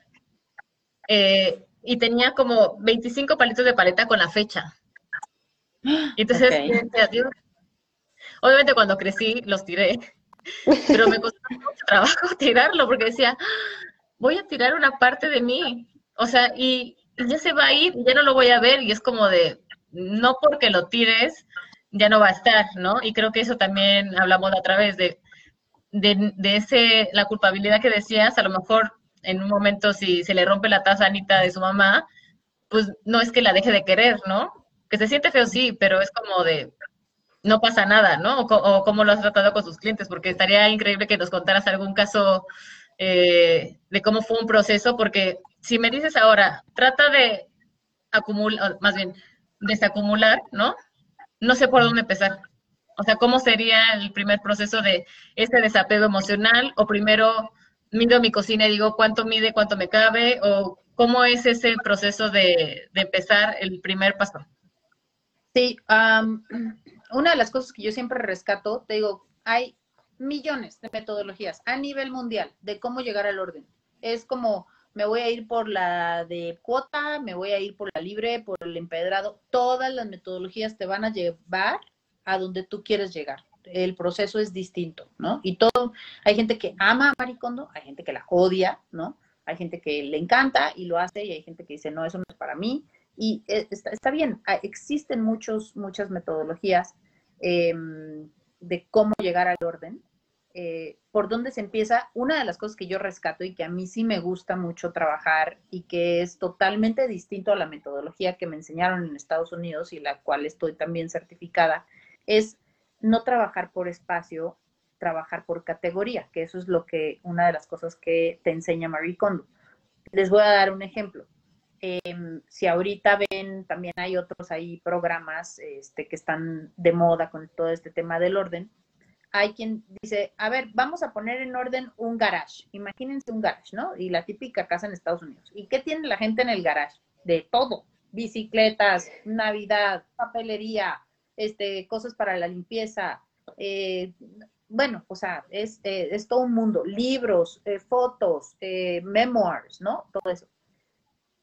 Eh, y tenía como 25 palitos de paleta con la fecha. Y entonces, Obviamente cuando crecí los tiré, pero me costó mucho trabajo tirarlo porque decía, voy a tirar una parte de mí. O sea, y, ya se va a ir, ya no lo voy a ver y es como de, no porque lo tires, ya no va a estar, ¿no? Y creo que eso también hablamos a través de, de, de ese, la culpabilidad que decías, a lo mejor en un momento si se le rompe la taza a Anita de su mamá, pues no es que la deje de querer, ¿no? Que se siente feo, sí, pero es como de, no pasa nada, ¿no? O, cómo lo has tratado con sus clientes, porque estaría increíble que nos contaras algún caso eh, de cómo fue un proceso, porque si me dices ahora, trata de acumular, más bien, desacumular, ¿no? No sé por dónde empezar. O sea, ¿cómo sería el primer proceso de este desapego emocional? O primero mido mi cocina y digo cuánto mide, cuánto me cabe, o cómo es ese proceso de, empezar el primer paso. Sí, una de las cosas que yo siempre rescato, te digo, hay millones de metodologías a nivel mundial de cómo llegar al orden. Es como, me voy a ir por la de cuota, me voy a ir por la libre, por el empedrado. Todas las metodologías te van a llevar a donde tú quieres llegar el proceso es distinto, ¿no? Y todo, hay gente que ama a Maricondo, hay gente que la odia, ¿no? Hay gente que le encanta y lo hace y hay gente que dice, no, eso no es para mí. Y eh, está, bien, ah, existen muchos, muchas metodologías em, de cómo llegar al orden. Eh, por dónde se empieza, una de las cosas que yo rescato y que a mí sí me gusta mucho trabajar y que es totalmente distinto a la metodología que me enseñaron en Estados Unidos y la cual estoy también certificada, es no trabajar por espacio, trabajar por categoría, que eso es lo que, una de las cosas que te enseña Marie Kondo. Les voy a dar un ejemplo. Em, si ahorita ven, también hay otros ahí programas este, que están de moda con todo este tema del orden. Hay quien dice, a ver, vamos a poner en orden un garage. Imagínense un garage, ¿no? Y la típica casa en Estados Unidos. ¿Y qué tiene la gente en el garage? De todo. Bicicletas, Navidad, papelería, este, cosas para la limpieza. Eh, bueno, o sea, es, eh, es, todo un mundo, libros, eh, fotos, memoirs, ¿no? Todo eso.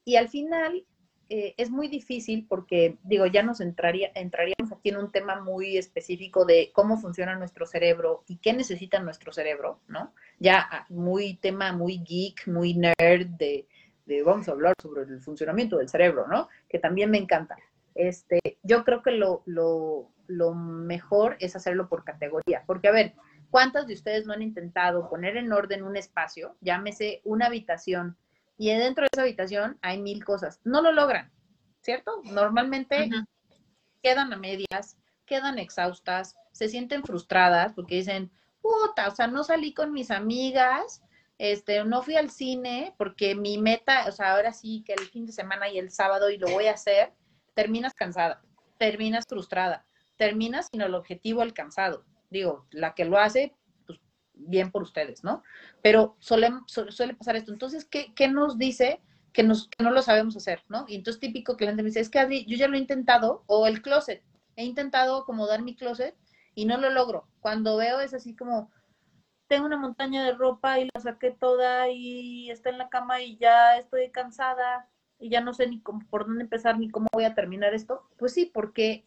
Y al final es muy difícil porque, digo, ya nos entraría, entraríamos aquí en un tema muy específico de cómo funciona nuestro cerebro y qué necesita nuestro cerebro, ¿no? Ya ah, muy tema, muy geek, muy nerd de, de vamos a hablar sobre el funcionamiento del cerebro, ¿no? Que también me encanta. Este, yo creo que lo, mejor es hacerlo por categoría, porque a ver, ¿cuántos de ustedes no han intentado poner en orden un espacio, llámese una habitación, y dentro de esa habitación hay mil cosas? No lo logran, ¿cierto? Normalmente quedan a medias, quedan exhaustas, se sienten frustradas porque dicen, puta, o sea, no salí con mis amigas, este, no fui al cine porque mi meta, o sea, ahora sí que el fin de semana y el sábado y lo voy a hacer, terminas cansada, terminas frustrada, terminas sin el objetivo alcanzado. Digo, la que lo hace, pues bien por ustedes, ¿no? Pero suele, suele pasar esto. Entonces, ¿qué, ¿qué, nos dice que, nos, no lo sabemos hacer, ¿no? Y entonces típico gente me dice, es que yo ya lo he intentado, o el closet, he intentado acomodar mi closet y no lo logro. Cuando veo es así como, tengo una montaña de ropa y la saqué toda y está en la cama y ya estoy cansada y ya no sé ni cómo, por dónde empezar ni cómo voy a terminar esto. Pues sí, porque,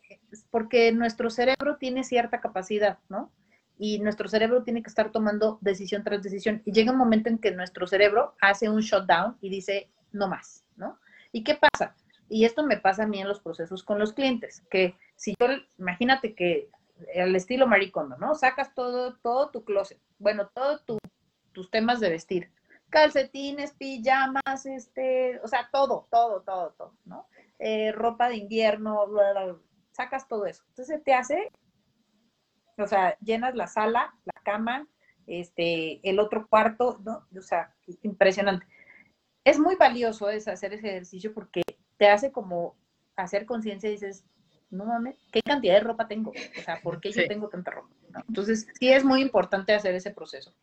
porque nuestro cerebro tiene cierta capacidad, ¿no? Y nuestro cerebro tiene que estar tomando decisión tras decisión. Y llega un momento en que nuestro cerebro hace un shutdown y dice, no más, ¿no? ¿Y qué pasa? Y esto me pasa a mí en los procesos con los clientes, que si yo, imagínate que al estilo maricondo, ¿no? Sacas todo, todo tu closet, bueno, todos tus temas de vestir, calcetines, pijamas, este, o sea, todo, todo, todo, todo, ¿no? Eh, ropa de invierno, sacas todo eso. Entonces te hace, o sea, llenas la sala, la cama, este, el otro cuarto, ¿no? O sea, impresionante. Es muy valioso es hacer ese ejercicio porque te hace como hacer conciencia y dices, no mames, ¿qué cantidad de ropa tengo? O sea, ¿por qué yo tengo tanta ropa? Entonces, sí es muy importante hacer ese proceso.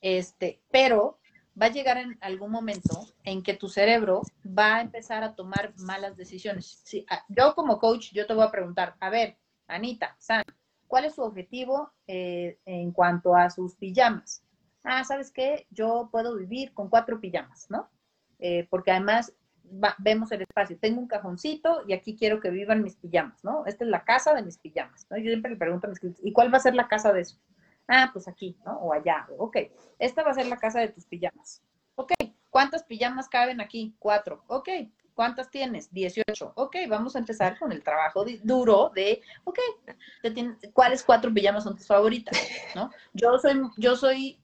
Este, pero va a llegar en algún momento en que tu cerebro va a empezar a tomar malas decisiones. Ah, yo como coach, yo te voy a preguntar, a ver, Anita, San, ¿cuál es su objetivo eh, en cuanto a sus pijamas? Ah, ¿sabes qué? Yo puedo vivir con cuatro pijamas, ¿no? Eh, porque además vemos el espacio. Tengo un cajoncito y aquí quiero que vivan mis pijamas, ¿no? Esta es la casa de mis pijamas, ¿no? Yo siempre le pregunto a mis clientes, ¿y cuál va a ser la casa de eso? Ah, pues aquí, ¿no? O allá. Ok, esta va a ser la casa de tus pijamas. Ok, ¿cuántas pijamas caben aquí? Cuatro. Ok, ¿cuántas tienes? Dieciocho. Ok, vamos a empezar con el trabajo duro de, ok, ¿cuáles cuatro pijamas son tus favoritas? ¿No? Yo soy, yo soy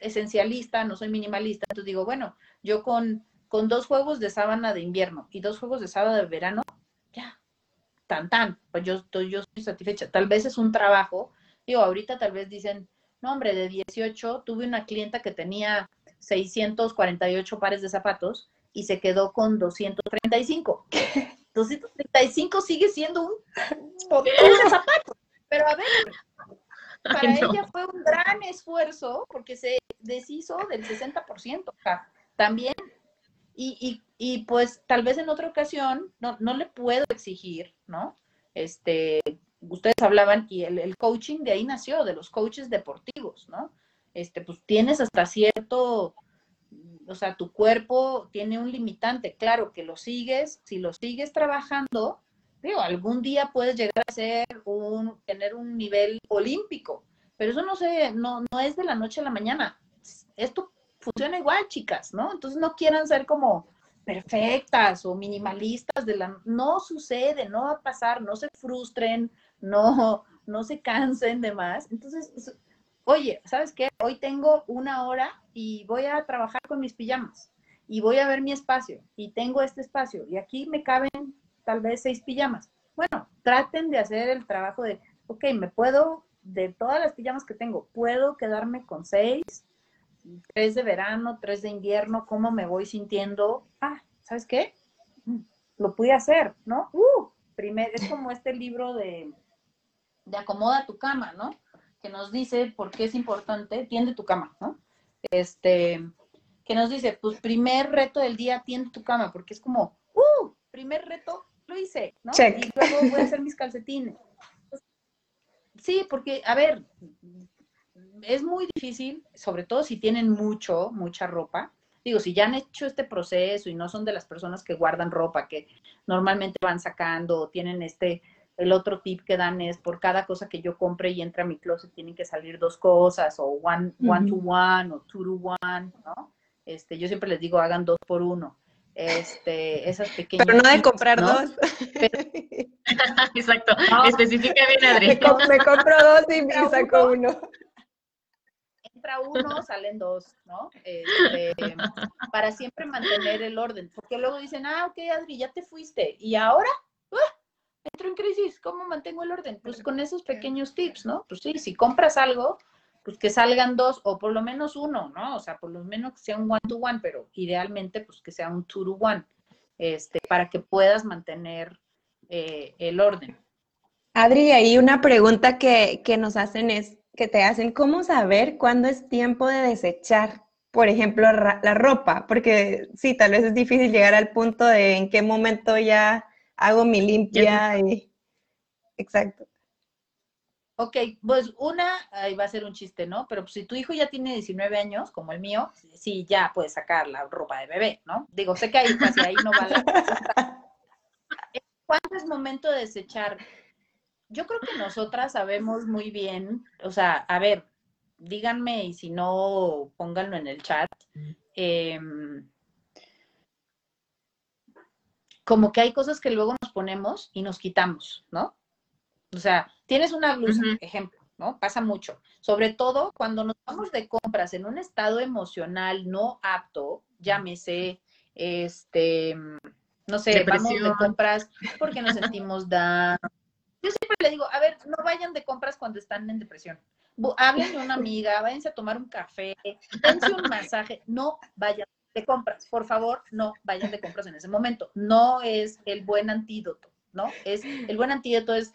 esencialista, no soy minimalista, entonces digo, bueno, yo con, con dos juegos de sábana de invierno y dos juegos de sábana de verano, ya, tan tan, pues yo, yo estoy satisfecha. Tal vez es un trabajo, digo, ahorita tal vez dicen, no hombre, de 18 tuve una clienta que tenía 648 pares de zapatos y se quedó con 235. 235 sigue siendo un montón de zapatos. Pero a ver, para ella fue un gran esfuerzo porque se deshizo del 60%. O sea, también, y, y, y, pues tal vez en otra ocasión no, no le puedo exigir, ¿no? Este, ustedes hablaban y el, coaching de ahí nació, de los coaches deportivos, ¿no? Este, pues tienes hasta cierto, o sea, tu cuerpo tiene un limitante, claro que lo sigues, si lo sigues trabajando, digo, algún día puedes llegar a ser un, tener un nivel olímpico, pero eso no se, no, no es de la noche a la mañana. Esto funciona igual, chicas, ¿no? Entonces no quieran ser como perfectas o minimalistas de la no sucede, no va a pasar, no se frustren, no, no se cansen de más. Entonces, oye, ¿sabes qué? Hoy tengo una hora y voy a trabajar con mis pijamas y voy a ver mi espacio y tengo este espacio y aquí me caben tal vez seis pijamas. Bueno, traten de hacer el trabajo de, ok, me puedo, de todas las pijamas que tengo, puedo quedarme con seis, tres de verano, tres de invierno, cómo me voy sintiendo. Ah, ¿sabes qué? Lo pude hacer, ¿no? Uh, primer, es como este libro de de acomoda tu cama, ¿no? Que nos dice por qué es importante, tiende tu cama, ¿no? Este, que nos dice, pues primer reto del día, tiende tu cama, porque es como, ¡uh! Primer reto, lo hice, ¿no? Y luego voy a hacer mis calcetines. Sí, porque, a ver, es muy difícil, sobre todo si tienen mucho, mucha ropa. Digo, si ya han hecho este proceso y no son de las personas que guardan ropa, que normalmente van sacando o tienen este el otro tip que dan es por cada cosa que yo compre y entre a mi closet tienen que salir dos cosas o one, one to one o two to one, ¿no? Este, yo siempre les digo hagan dos por uno. Este, esas pequeñas. Pero no de comprar dos. Exacto. Especifica bien, Adri. Me, compro dos y me saco uno. Entra uno, salen dos, ¿no? Este, para siempre mantener el orden. Porque luego dicen, ah, ok, Adri, ya te fuiste. ¿Y ahora? Entro en crisis, ¿cómo mantengo el orden? Pues con esos pequeños tips, ¿no? Pues sí, si compras algo, pues que salgan dos o por lo menos uno, ¿no? O sea, por lo menos que sea un one to one, pero idealmente pues que sea un two to one, este, para que puedas mantener eh, el orden. Adri, ahí una pregunta que, que nos hacen es, que te hacen, ¿cómo saber cuándo es tiempo de desechar? Por ejemplo, la ropa, porque sí, tal vez es difícil llegar al punto de en qué momento ya hago mi limpia y... Exacto. Ok, pues una, ahí va a ser un chiste, ¿no? Pero pues, si tu hijo ya tiene 19 años, como el mío, sí, ya puedes sacar la ropa de bebé, ¿no? Digo, sé que ahí, pues, ahí no va la... ¿Cuándo es momento de desechar? Yo creo que nosotras sabemos muy bien, o sea, a ver, díganme y si no, pónganlo en el chat. Eh, como que hay cosas que luego nos ponemos y nos quitamos, ¿no? O sea, tienes una blusa, ejemplo, ¿no? Pasa mucho. Sobre todo cuando nos vamos de compras en un estado emocional no apto, llámese, este, no sé, vamos de compras porque nos sentimos da. Yo siempre le digo, a ver, no vayan de compras cuando están en depresión. Hablen de una amiga, váyanse a tomar un café, dense un masaje, no vayan de compras. Por favor, no vayan de compras en ese momento. No es el buen antídoto, ¿no? Es el buen antídoto es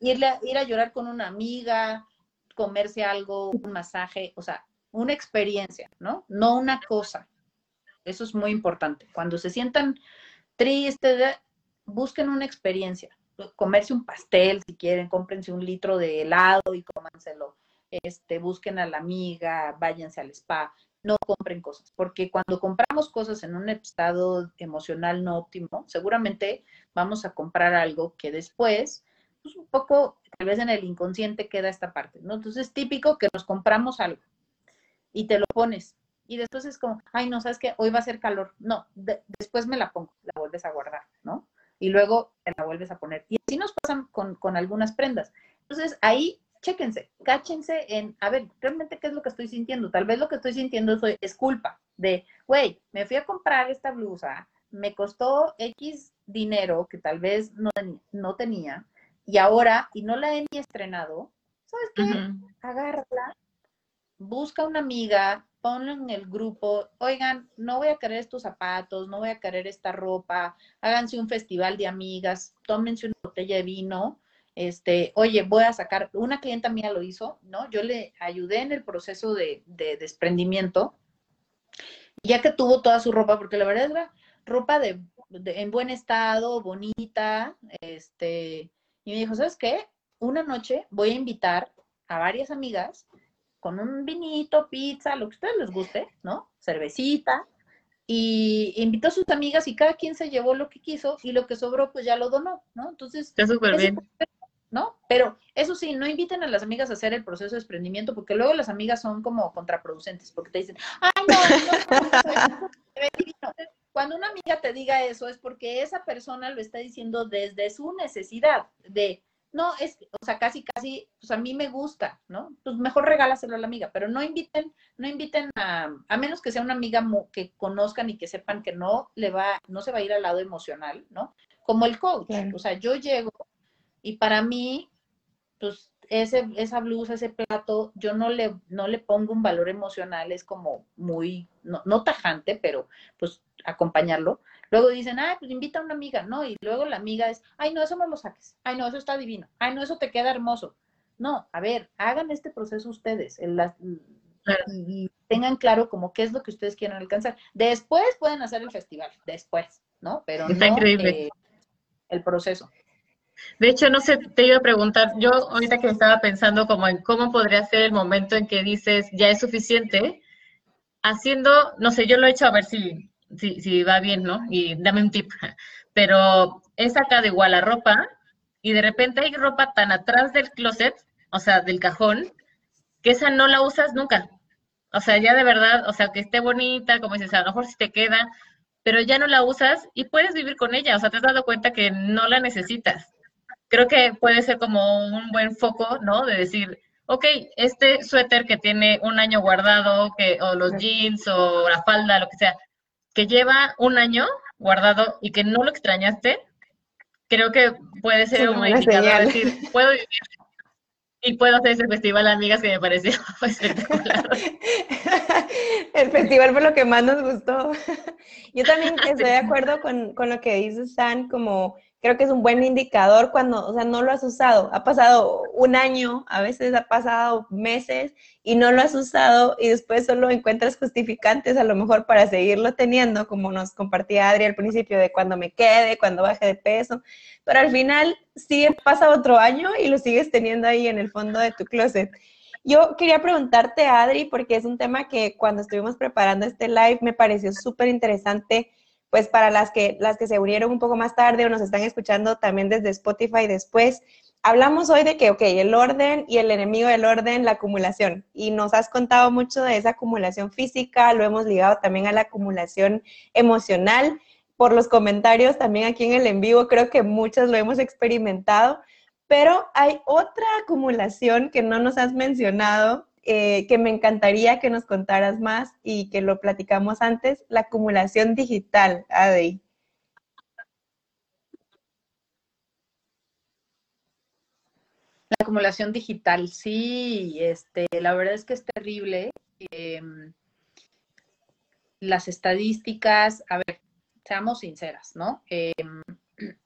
irle a, ir a llorar con una amiga, comerse algo, un masaje, o sea, una experiencia, ¿no? No una cosa. Eso es muy importante. Cuando se sientan tristes, busquen una experiencia. Comerse un pastel si quieren, cómprense un litro de helado y cómanselo. Este, busquen a la amiga, váyanse al spa, no compren cosas, porque cuando compramos cosas en un estado emocional no óptimo, seguramente vamos a comprar algo que después, pues un poco, tal vez en el inconsciente queda esta parte, ¿no? Entonces es típico que nos compramos algo y te lo pones y después es como, ay, no, sabes que hoy va a ser calor. No, después me la pongo, la vuelves a guardar, ¿no? Y luego te la vuelves a poner. Y así nos pasan con, con algunas prendas. Entonces ahí chéquense, cáchense en, a ver, realmente qué es lo que estoy sintiendo. Tal vez lo que estoy sintiendo es culpa de, güey, me fui a comprar esta blusa, me costó X dinero que tal vez no, no tenía, y ahora, y no la he ni estrenado, ¿sabes qué? Agárrala, busca una amiga, ponlo en el grupo, oigan, no voy a querer estos zapatos, no voy a querer esta ropa, háganse un festival de amigas, tómense una botella de vino, este, oye, voy a sacar, una clienta mía lo hizo, ¿no? Yo le ayudé en el proceso de, desprendimiento, ya que tuvo toda su ropa, porque la verdad era ropa de, en buen estado, bonita, este, y me dijo, ¿sabes qué? Una noche voy a invitar a varias amigas con un vinito, pizza, lo que a ustedes les guste, ¿no? Cervecita. Y invitó a sus amigas y cada quien se llevó lo que quiso y lo que sobró pues ya lo donó, ¿no? Entonces... Está súper bien. ¿No? Pero eso sí, no inviten a las amigas a hacer el proceso de desprendimiento porque luego las amigas son como contraproducentes porque te dicen, ay, no, no, no, Cuando una amiga te diga eso es porque esa persona lo está diciendo desde su necesidad de, no, es, o sea, casi, casi, pues a mí me gusta, ¿no? Pues mejor regálaselo a la amiga, pero no inviten, no inviten a, a menos que sea una amiga que conozcan y que sepan que no le va, no se va a ir al lado emocional, ¿no? Como el coach, o sea, yo llego y para mí, pues ese, esa blusa, ese plato, yo no le, no le pongo un valor emocional, es como muy, no, no tajante, pero pues acompañarlo. Luego dicen, ah, pues invita a una amiga, ¿no? Y luego la amiga es, ay, no, eso no lo saques, ay, no, eso está divino, ay, no, eso te queda hermoso. No, a ver, hagan este proceso ustedes y, tengan claro como qué es lo que ustedes quieren alcanzar. Después pueden hacer el festival, después, ¿no? Pero no eh, el proceso. De hecho, no sé, te iba a preguntar, yo ahorita que estaba pensando como en cómo podría ser el momento en que dices, ya es suficiente, haciendo, no sé, yo lo he hecho a ver si, si, si va bien, ¿no? Y dame un tip. Pero he sacado igual la ropa y de repente hay ropa tan atrás del closet, o sea, del cajón, que esa no la usas nunca. O sea, ya de verdad, o sea, que esté bonita, como dices, a lo mejor si te queda, pero ya no la usas y puedes vivir con ella. O sea, te has dado cuenta que no la necesitas. Creo que puede ser como un buen foco, ¿no? De decir, ok, este suéter que tiene un año guardado, que, o los jeans, o la falda, lo que sea, que lleva un año guardado y que no lo extrañaste, creo que puede ser un indicador, decir, puedo vivir y puedo hacer ese festival, amigas, que me pareció espectacular. El festival fue lo que más nos gustó. Yo también estoy de acuerdo con, con lo que dice San, como creo que es un buen indicador cuando, o sea, no lo has usado. Ha pasado un año, a veces ha pasado meses y no lo has usado y después solo encuentras justificantes a lo mejor para seguirlo teniendo, como nos compartía Adri al principio de cuando me quede, cuando baje de peso, pero al final sí pasa otro año y lo sigues teniendo ahí en el fondo de tu closet. Yo quería preguntarte, Adri, porque es un tema que cuando estuvimos preparando este live me pareció súper interesante pues para las que, las que se unieron un poco más tarde o nos están escuchando también desde Spotify después, hablamos hoy de que, ok, el orden y el enemigo del orden, la acumulación. Y nos has contado mucho de esa acumulación física, lo hemos ligado también a la acumulación emocional. Por los comentarios también aquí en el en vivo, creo que muchas lo hemos experimentado. Pero hay otra acumulación que no nos has mencionado eh, que me encantaría que nos contaras más y que lo platicamos antes, la acumulación digital, Adi. La acumulación digital, sí, este, la verdad es que es terrible. Em, las estadísticas, a ver, seamos sinceras, ¿no? Em,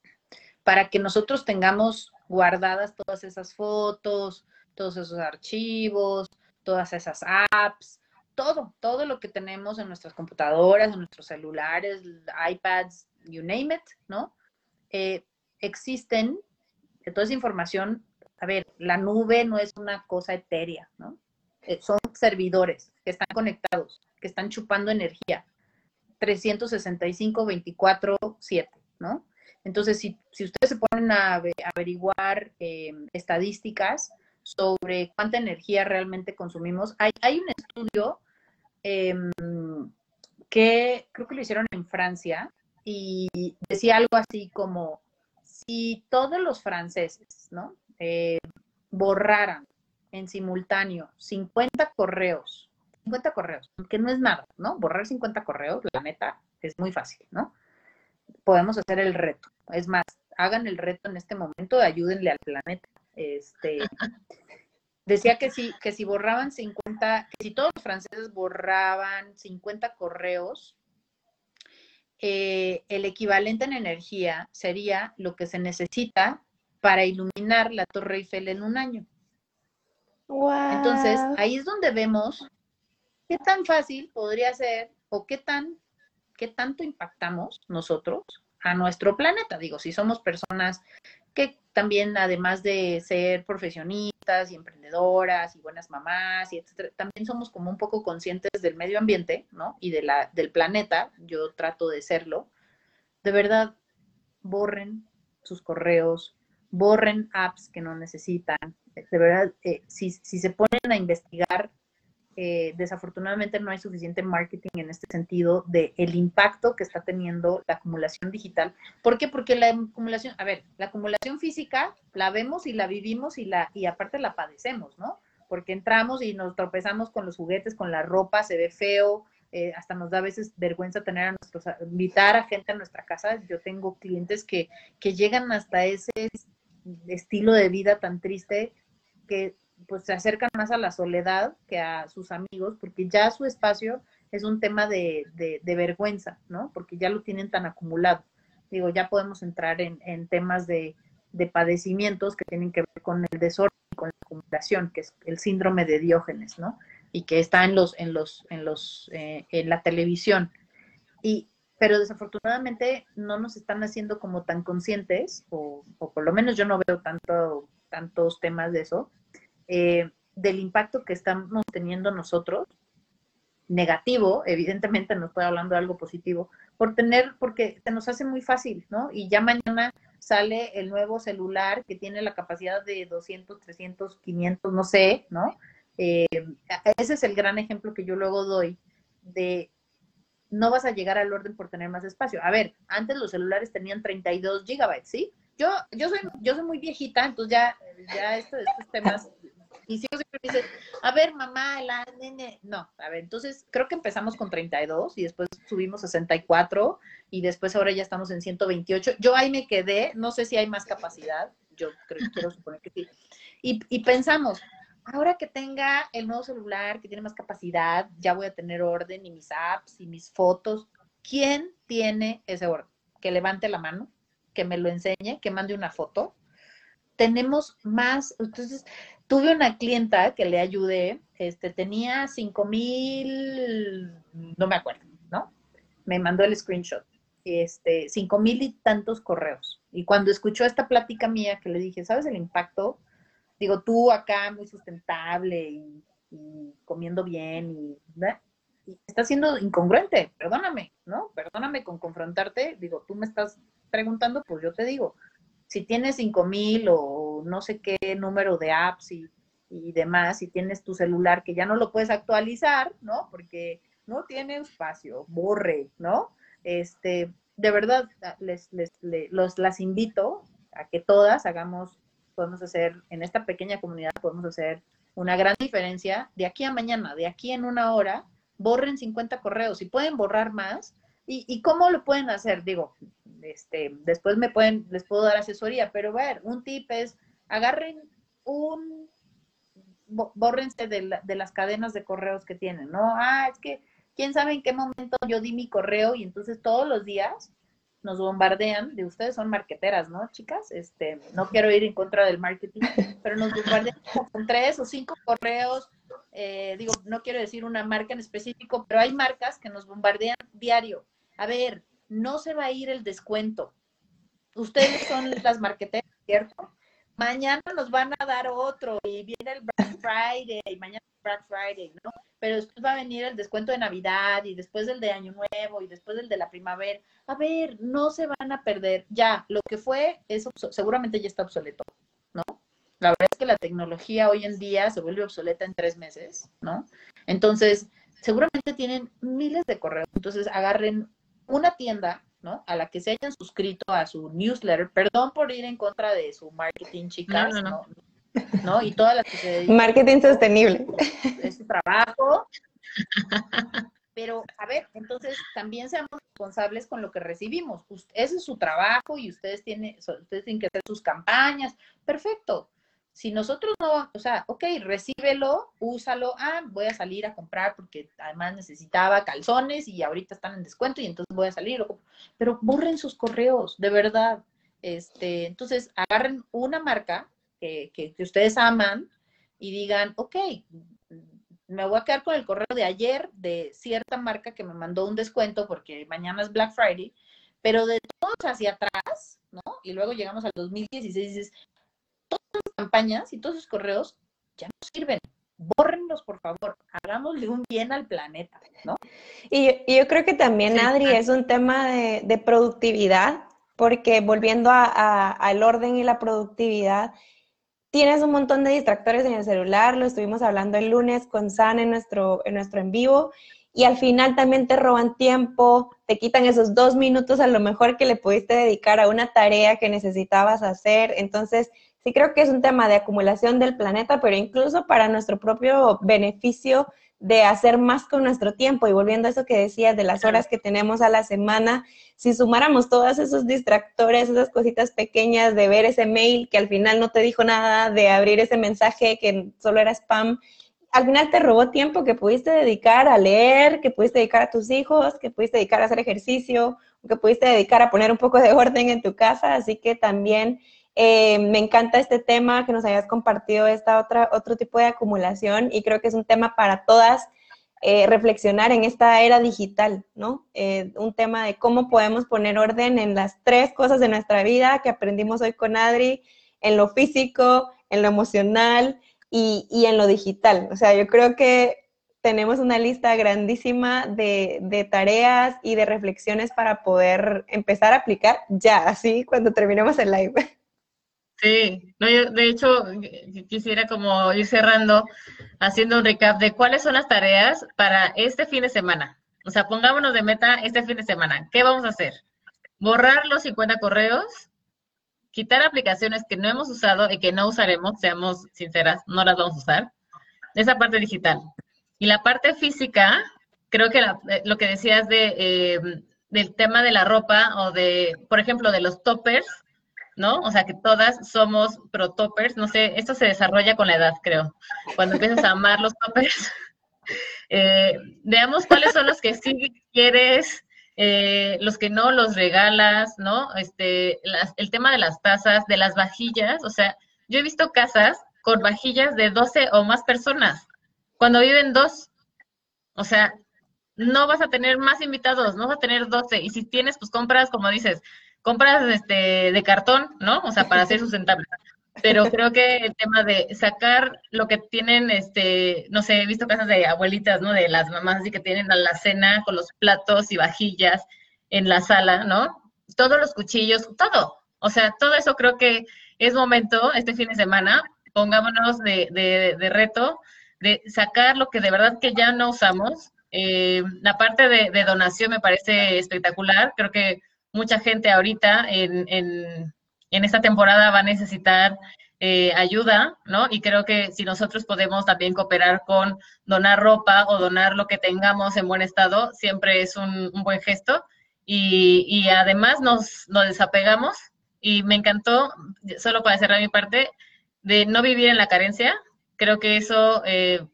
para que nosotros tengamos guardadas todas esas fotos, todos esos archivos, todas esas apps, todo, todo lo que tenemos en nuestras computadoras, en nuestros celulares, iPads, you name it, ¿no? Eh, existen, toda esa información, a ver, la nube no es una cosa etérea, ¿no? eh, son servidores que están conectados, que están chupando energía. 365, 24, 7, ¿no? Entonces, si, ustedes se ponen a averiguar eh, estadísticas sobre cuánta energía realmente consumimos, hay, hay un estudio em, que creo que lo hicieron en Francia y decía algo así como, si todos los franceses, ¿no? Eh, borraran en simultáneo 50 correos, 50 correos, que no es nada, ¿no? Borrar 50 correos, la neta, es muy fácil, ¿no? Podemos hacer el reto. Es más, hagan el reto en este momento, ayúdenle al planeta. Este, decía que si, que si borraban 50, que si todos los franceses borraban 50 correos, eh, el equivalente en energía sería lo que se necesita para iluminar la Torre Eiffel en un año. Entonces, ahí es donde vemos qué tan fácil podría ser o qué tan qué tanto impactamos nosotros a nuestro planeta. Digo, si somos personas que también, además de ser profesionistas y emprendedoras y buenas mamás y etcétera, también somos como un poco conscientes del medio ambiente, ¿no? Y de la, del planeta. Yo trato de serlo. De verdad, borren sus correos, borren apps que no necesitan. De verdad, eh, si, si se ponen a investigar eh, desafortunadamente no hay suficiente marketing en este sentido de el impacto que está teniendo la acumulación digital. ¿Por qué? Porque la acumulación, a ver, la acumulación física la vemos y la vivimos y la y aparte la padecemos, ¿no? Porque entramos y nos tropezamos con los juguetes, con la ropa, se ve feo, eh, hasta nos da a veces vergüenza tener a nuestros, invitar a gente a nuestra casa. Yo tengo clientes que, que llegan hasta ese estilo de vida tan triste que pues se acercan más a la soledad que a sus amigos, porque ya su espacio es un tema de, vergüenza, ¿no? Porque ya lo tienen tan acumulado. Digo, ya podemos entrar en, temas de, padecimientos que tienen que ver con el desorden y con la acumulación, que es el síndrome de Diógenes, ¿no? Y que está en los, en los, en los, eh, en la televisión. Y, pero desafortunadamente no nos están haciendo como tan conscientes, o, o por lo menos yo no veo tanto, tantos temas de eso, eh, del impacto que estamos teniendo nosotros, negativo, evidentemente no estoy hablando de algo positivo, por tener, porque se nos hace muy fácil, ¿no? Y ya mañana sale el nuevo celular que tiene la capacidad de 200, 300, 500, no sé, ¿no? Eh, ese es el gran ejemplo que yo luego doy de no vas a llegar al orden por tener más espacio. A ver, antes los celulares tenían 32 gigabytes, ¿sí? Yo, yo soy, yo soy muy viejita, entonces ya, ya estos temas y siempre me dice, a ver, mamá, la nene. No, a ver, entonces creo que empezamos con 32 y después subimos a 64 y después ahora ya estamos en 128. Yo ahí me quedé, no sé si hay más capacidad, yo creo, quiero suponer que sí. Y, y pensamos, ahora que tenga el nuevo celular, que tiene más capacidad, ya voy a tener orden y mis apps y mis fotos. ¿Quién tiene ese orden? Que levante la mano, que me lo enseñe, que mande una foto. Tenemos más, entonces tuve una clienta que le ayudé, este, tenía cinco mil, no me acuerdo, ¿no? Me mandó el screenshot, este, cinco mil y tantos correos. Y cuando escuchó esta plática mía que le dije, ¿sabes el impacto? Digo, tú acá muy sustentable y, comiendo bien y, y está siendo incongruente, perdóname, ¿no? Perdóname con confrontarte, digo, tú me estás preguntando, pues yo te digo, si tienes cinco mil o no sé qué número de apps y, demás, si tienes tu celular que ya no lo puedes actualizar, ¿no? Porque no tiene espacio, borre, ¿no? Este, de verdad, les, les, los, las invito a que todas hagamos, podemos hacer, en esta pequeña comunidad podemos hacer una gran diferencia de aquí a mañana, de aquí en una hora, borren 50 correos y pueden borrar más. ¿Y, y cómo lo pueden hacer? Digo, este, después me pueden, les puedo dar asesoría, pero ver, un tip es, agarren un, bórrense de, de las cadenas de correos que tienen, ¿no? Ah, es que, quién sabe en qué momento yo di mi correo y entonces todos los días nos bombardean, de ustedes son marqueteras, ¿no, chicas? Este, no quiero ir en contra del marketing, pero nos bombardean con tres o cinco correos, eh, digo, no quiero decir una marca en específico, pero hay marcas que nos bombardean diario. A ver, no se va a ir el descuento. Ustedes son las marqueteras, ¿cierto? Mañana nos van a dar otro y viene el Black Friday y mañana el Black Friday, ¿no? Pero después va a venir el descuento de Navidad y después el de Año Nuevo y después el de la primavera. A ver, no se van a perder. Ya, lo que fue, eso seguramente ya está obsoleto, ¿no? La verdad es que la tecnología hoy en día se vuelve obsoleta en tres meses, ¿no? Entonces, seguramente tienen miles de correos. Entonces, agarren una tienda ¿no? A la que se hayan suscrito a su newsletter. Perdón por ir en contra de su marketing, chicas, ¿no? ¿no? Y todas las que se dedican. Marketing sostenible. Es su trabajo. Pero, a ver, entonces también seamos responsables con lo que recibimos. Ese es su trabajo y ustedes tienen, ustedes tienen que hacer sus campañas. Perfecto. Si nosotros no, o sea, ok, recíbelo, úsalo, ah, voy a salir a comprar porque además necesitaba calzones y ahorita están en descuento y entonces voy a salir, pero borren sus correos, de verdad. Este, entonces, agarren una marca que, que, que ustedes aman y digan, ok, me voy a quedar con el correo de ayer de cierta marca que me mandó un descuento porque mañana es Black Friday, pero de todos hacia atrás, ¿no? Y luego llegamos al 2016 y dices, campañas y todos esos correos ya no sirven. Bórrenlos, por favor. Hagámosle un bien al planeta, ¿no? Y, yo creo que también, Adri, es un tema de, productividad, porque volviendo al orden y la productividad, tienes un montón de distractores en el celular, lo estuvimos hablando el lunes con San en nuestro en, nuestro en vivo, y al final también te roban tiempo, te quitan esos dos minutos a lo mejor que le pudiste dedicar a una tarea que necesitabas hacer. Entonces, sí creo que es un tema de acumulación del planeta, pero incluso para nuestro propio beneficio de hacer más con nuestro tiempo. Y volviendo a eso que decías de las horas que tenemos a la semana, si sumáramos todos esos distractores, esas cositas pequeñas de ver ese mail que al final no te dijo nada, de abrir ese mensaje que solo era spam, al final te robó tiempo que pudiste dedicar a leer, que pudiste dedicar a tus hijos, que pudiste dedicar a hacer ejercicio, que pudiste dedicar a poner un poco de orden en tu casa. Así que también eh, me encanta este tema que nos hayas compartido, esta otra, otro tipo de acumulación y creo que es un tema para todas eh, reflexionar en esta era digital, ¿no? Eh, un tema de cómo podemos poner orden en las tres cosas de nuestra vida que aprendimos hoy con Adri, en lo físico, en lo emocional y, y en lo digital. O sea, yo creo que tenemos una lista grandísima de, de, tareas y de reflexiones para poder empezar a aplicar ya, así cuando terminemos el live. Sí, no, yo de hecho quisiera como ir cerrando haciendo un recap de cuáles son las tareas para este fin de semana. O sea, pongámonos de meta este fin de semana. ¿Qué vamos a hacer? Borrar los 50 correos, quitar aplicaciones que no hemos usado y que no usaremos, seamos sinceras, no las vamos a usar. Esa parte digital. Y la parte física, creo que eh, lo que decías de, eh, del tema de la ropa o de, por ejemplo, de los toppers, ¿no? O sea, que todas somos pro toppers, no sé, esto se desarrolla con la edad, creo. Cuando empiezas a amar los toppers, eh, veamos cuáles son los que sí quieres, eh, los que no los regalas, ¿no? Este, el tema de las tazas, de las vajillas, o sea, yo he visto casas con vajillas de 12 o más personas, cuando viven dos, o sea, no vas a tener más invitados, no vas a tener 12, y si tienes, pues compras, como dices, compras este, de cartón, ¿no? O sea, para ser sustentable. Pero creo que el tema de sacar lo que tienen, este, no sé, he visto casas de abuelitas, ¿no? De las mamás así que tienen a la cena con los platos y vajillas en la sala, ¿no? Todos los cuchillos, todo. O sea, todo eso creo que es momento, este fin de semana, pongámonos de, de, de reto, de sacar lo que de verdad que ya no usamos. Eh, la parte de, de donación me parece espectacular. Creo que mucha gente ahorita en, en, esta temporada va a necesitar eh, ayuda, ¿no? Y creo que si nosotros podemos también cooperar con donar ropa o donar lo que tengamos en buen estado, siempre es un, buen gesto. Y, y además nos, nos, desapegamos y me encantó, solo para cerrar mi parte, de no vivir en la carencia. Creo que eso eh,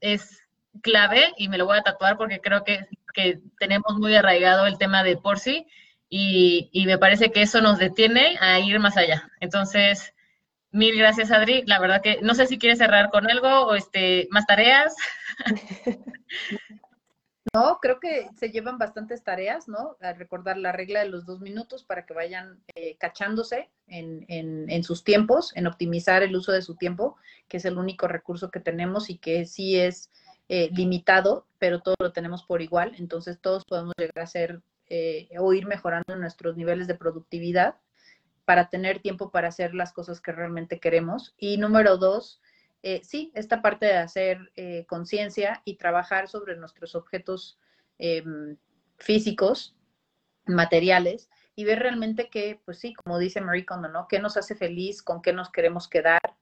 es clave y me lo voy a tatuar porque creo que, que tenemos muy arraigado el tema de por sí y, me parece que eso nos detiene a ir más allá. Entonces, mil gracias, Adri. La verdad que no sé si quieres cerrar con algo o este, más tareas. no, creo que se llevan bastantes tareas, ¿no? Recordar la regla de los dos minutos para que vayan eh, cachándose en, en, sus tiempos, en optimizar el uso de su tiempo, que es el único recurso que tenemos y que sí es eh, limitado, pero todo lo tenemos por igual. Entonces todos podemos llegar a ser eh, o ir mejorando nuestros niveles de productividad para tener tiempo para hacer las cosas que realmente queremos. Y número dos, eh, sí, esta parte de hacer eh, conciencia y trabajar sobre nuestros objetos em, físicos, materiales, y ver realmente que, pues sí, como dice Marie Kondo, ¿no? ¿Qué nos hace feliz? ¿Con qué nos queremos quedar?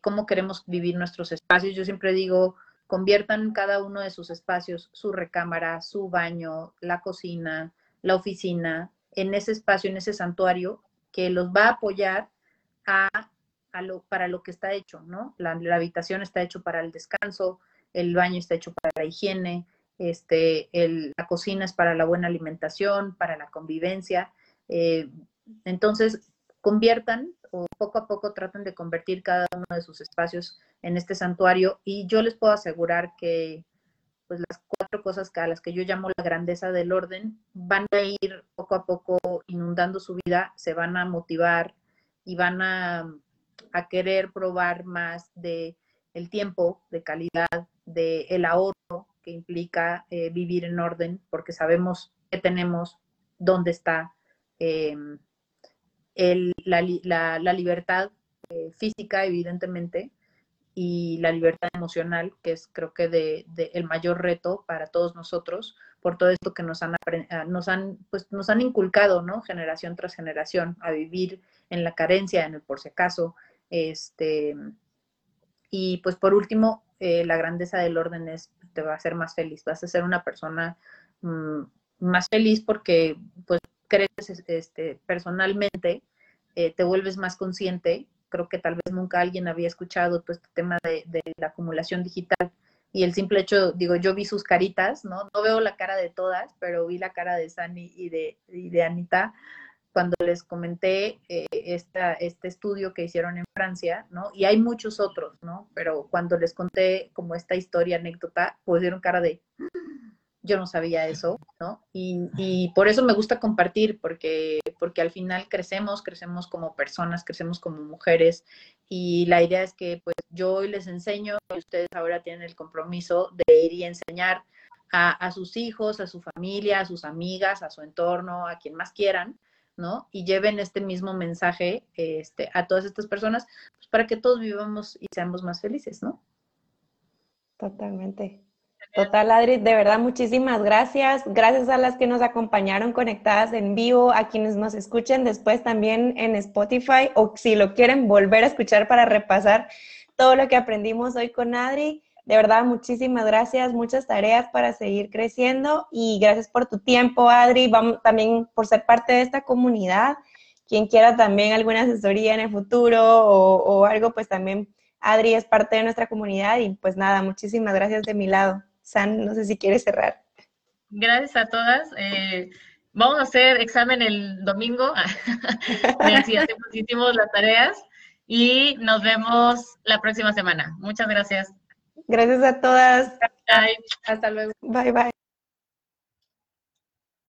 ¿Cómo queremos vivir nuestros espacios? Yo siempre digo, conviertan cada uno de sus espacios, su recámara, su baño, la cocina, la oficina, en ese espacio, en ese santuario que los va a apoyar a lo, para lo que está hecho, ¿no? La, habitación está hecho para el descanso, el baño está hecho para la higiene, este, la cocina es para la buena alimentación, para la convivencia. Eh, entonces, conviertan o poco a poco traten de convertir cada uno de sus espacios en este santuario y yo les puedo asegurar que pues las cuatro cosas a las que yo llamo la grandeza del orden van a ir poco a poco inundando su vida, se van a motivar y van a a querer probar más de el tiempo, de calidad, de el ahorro que implica eh, vivir en orden, porque sabemos qué tenemos, dónde está em, la, libertad eh, física, evidentemente, y la libertad emocional, que es creo que de, el mayor reto para todos nosotros, por todo esto que nos han, ah, nos han, pues, nos han inculcado, ¿no? Generación tras generación, a vivir en la carencia, en el por si acaso, este, y pues por último, eh, la grandeza del orden es, te va a hacer más feliz, vas a ser una persona mm, más feliz porque pues creces este, personalmente, eh, te vuelves más consciente. Creo que tal vez nunca alguien había escuchado todo este tema de, la acumulación digital y el simple hecho, digo, yo vi sus caritas, ¿no? No veo la cara de todas, pero vi la cara de Sani y de, y de Anita, cuando les comenté eh, esta, este estudio que hicieron en Francia, ¿no? Y hay muchos otros, ¿no? Pero cuando les conté como esta historia, anécdota, pues dieron cara de, yo no sabía eso, ¿no? Y, y, por eso me gusta compartir, porque, porque al final crecemos, crecemos como personas, crecemos como mujeres, y la idea es que pues yo hoy les enseño y ustedes ahora tienen el compromiso de ir y enseñar a, a sus hijos, a su familia, a sus amigas, a su entorno, a quien más quieran, ¿no? Y lleven este mismo mensaje este, a todas estas personas pues, para que todos vivamos y seamos más felices, ¿no? Totalmente. Total, Adri, de verdad, muchísimas gracias. Gracias a las que nos acompañaron conectadas en vivo, a quienes nos escuchen después también en Spotify o si lo quieren volver a escuchar para repasar todo lo que aprendimos hoy con Adri. De verdad, muchísimas gracias, muchas tareas para seguir creciendo y gracias por tu tiempo, Adri, vamos, también por ser parte de esta comunidad. Quien quiera también alguna asesoría en el futuro o, algo, pues también Adri es parte de nuestra comunidad y pues nada, muchísimas gracias de mi lado. San, no sé si quieres cerrar. Gracias a todas. Eh, vamos a hacer examen el domingo, así hacemos las tareas y nos vemos la próxima semana. Muchas gracias. Gracias a todas. Bye. Hasta luego. Bye, bye.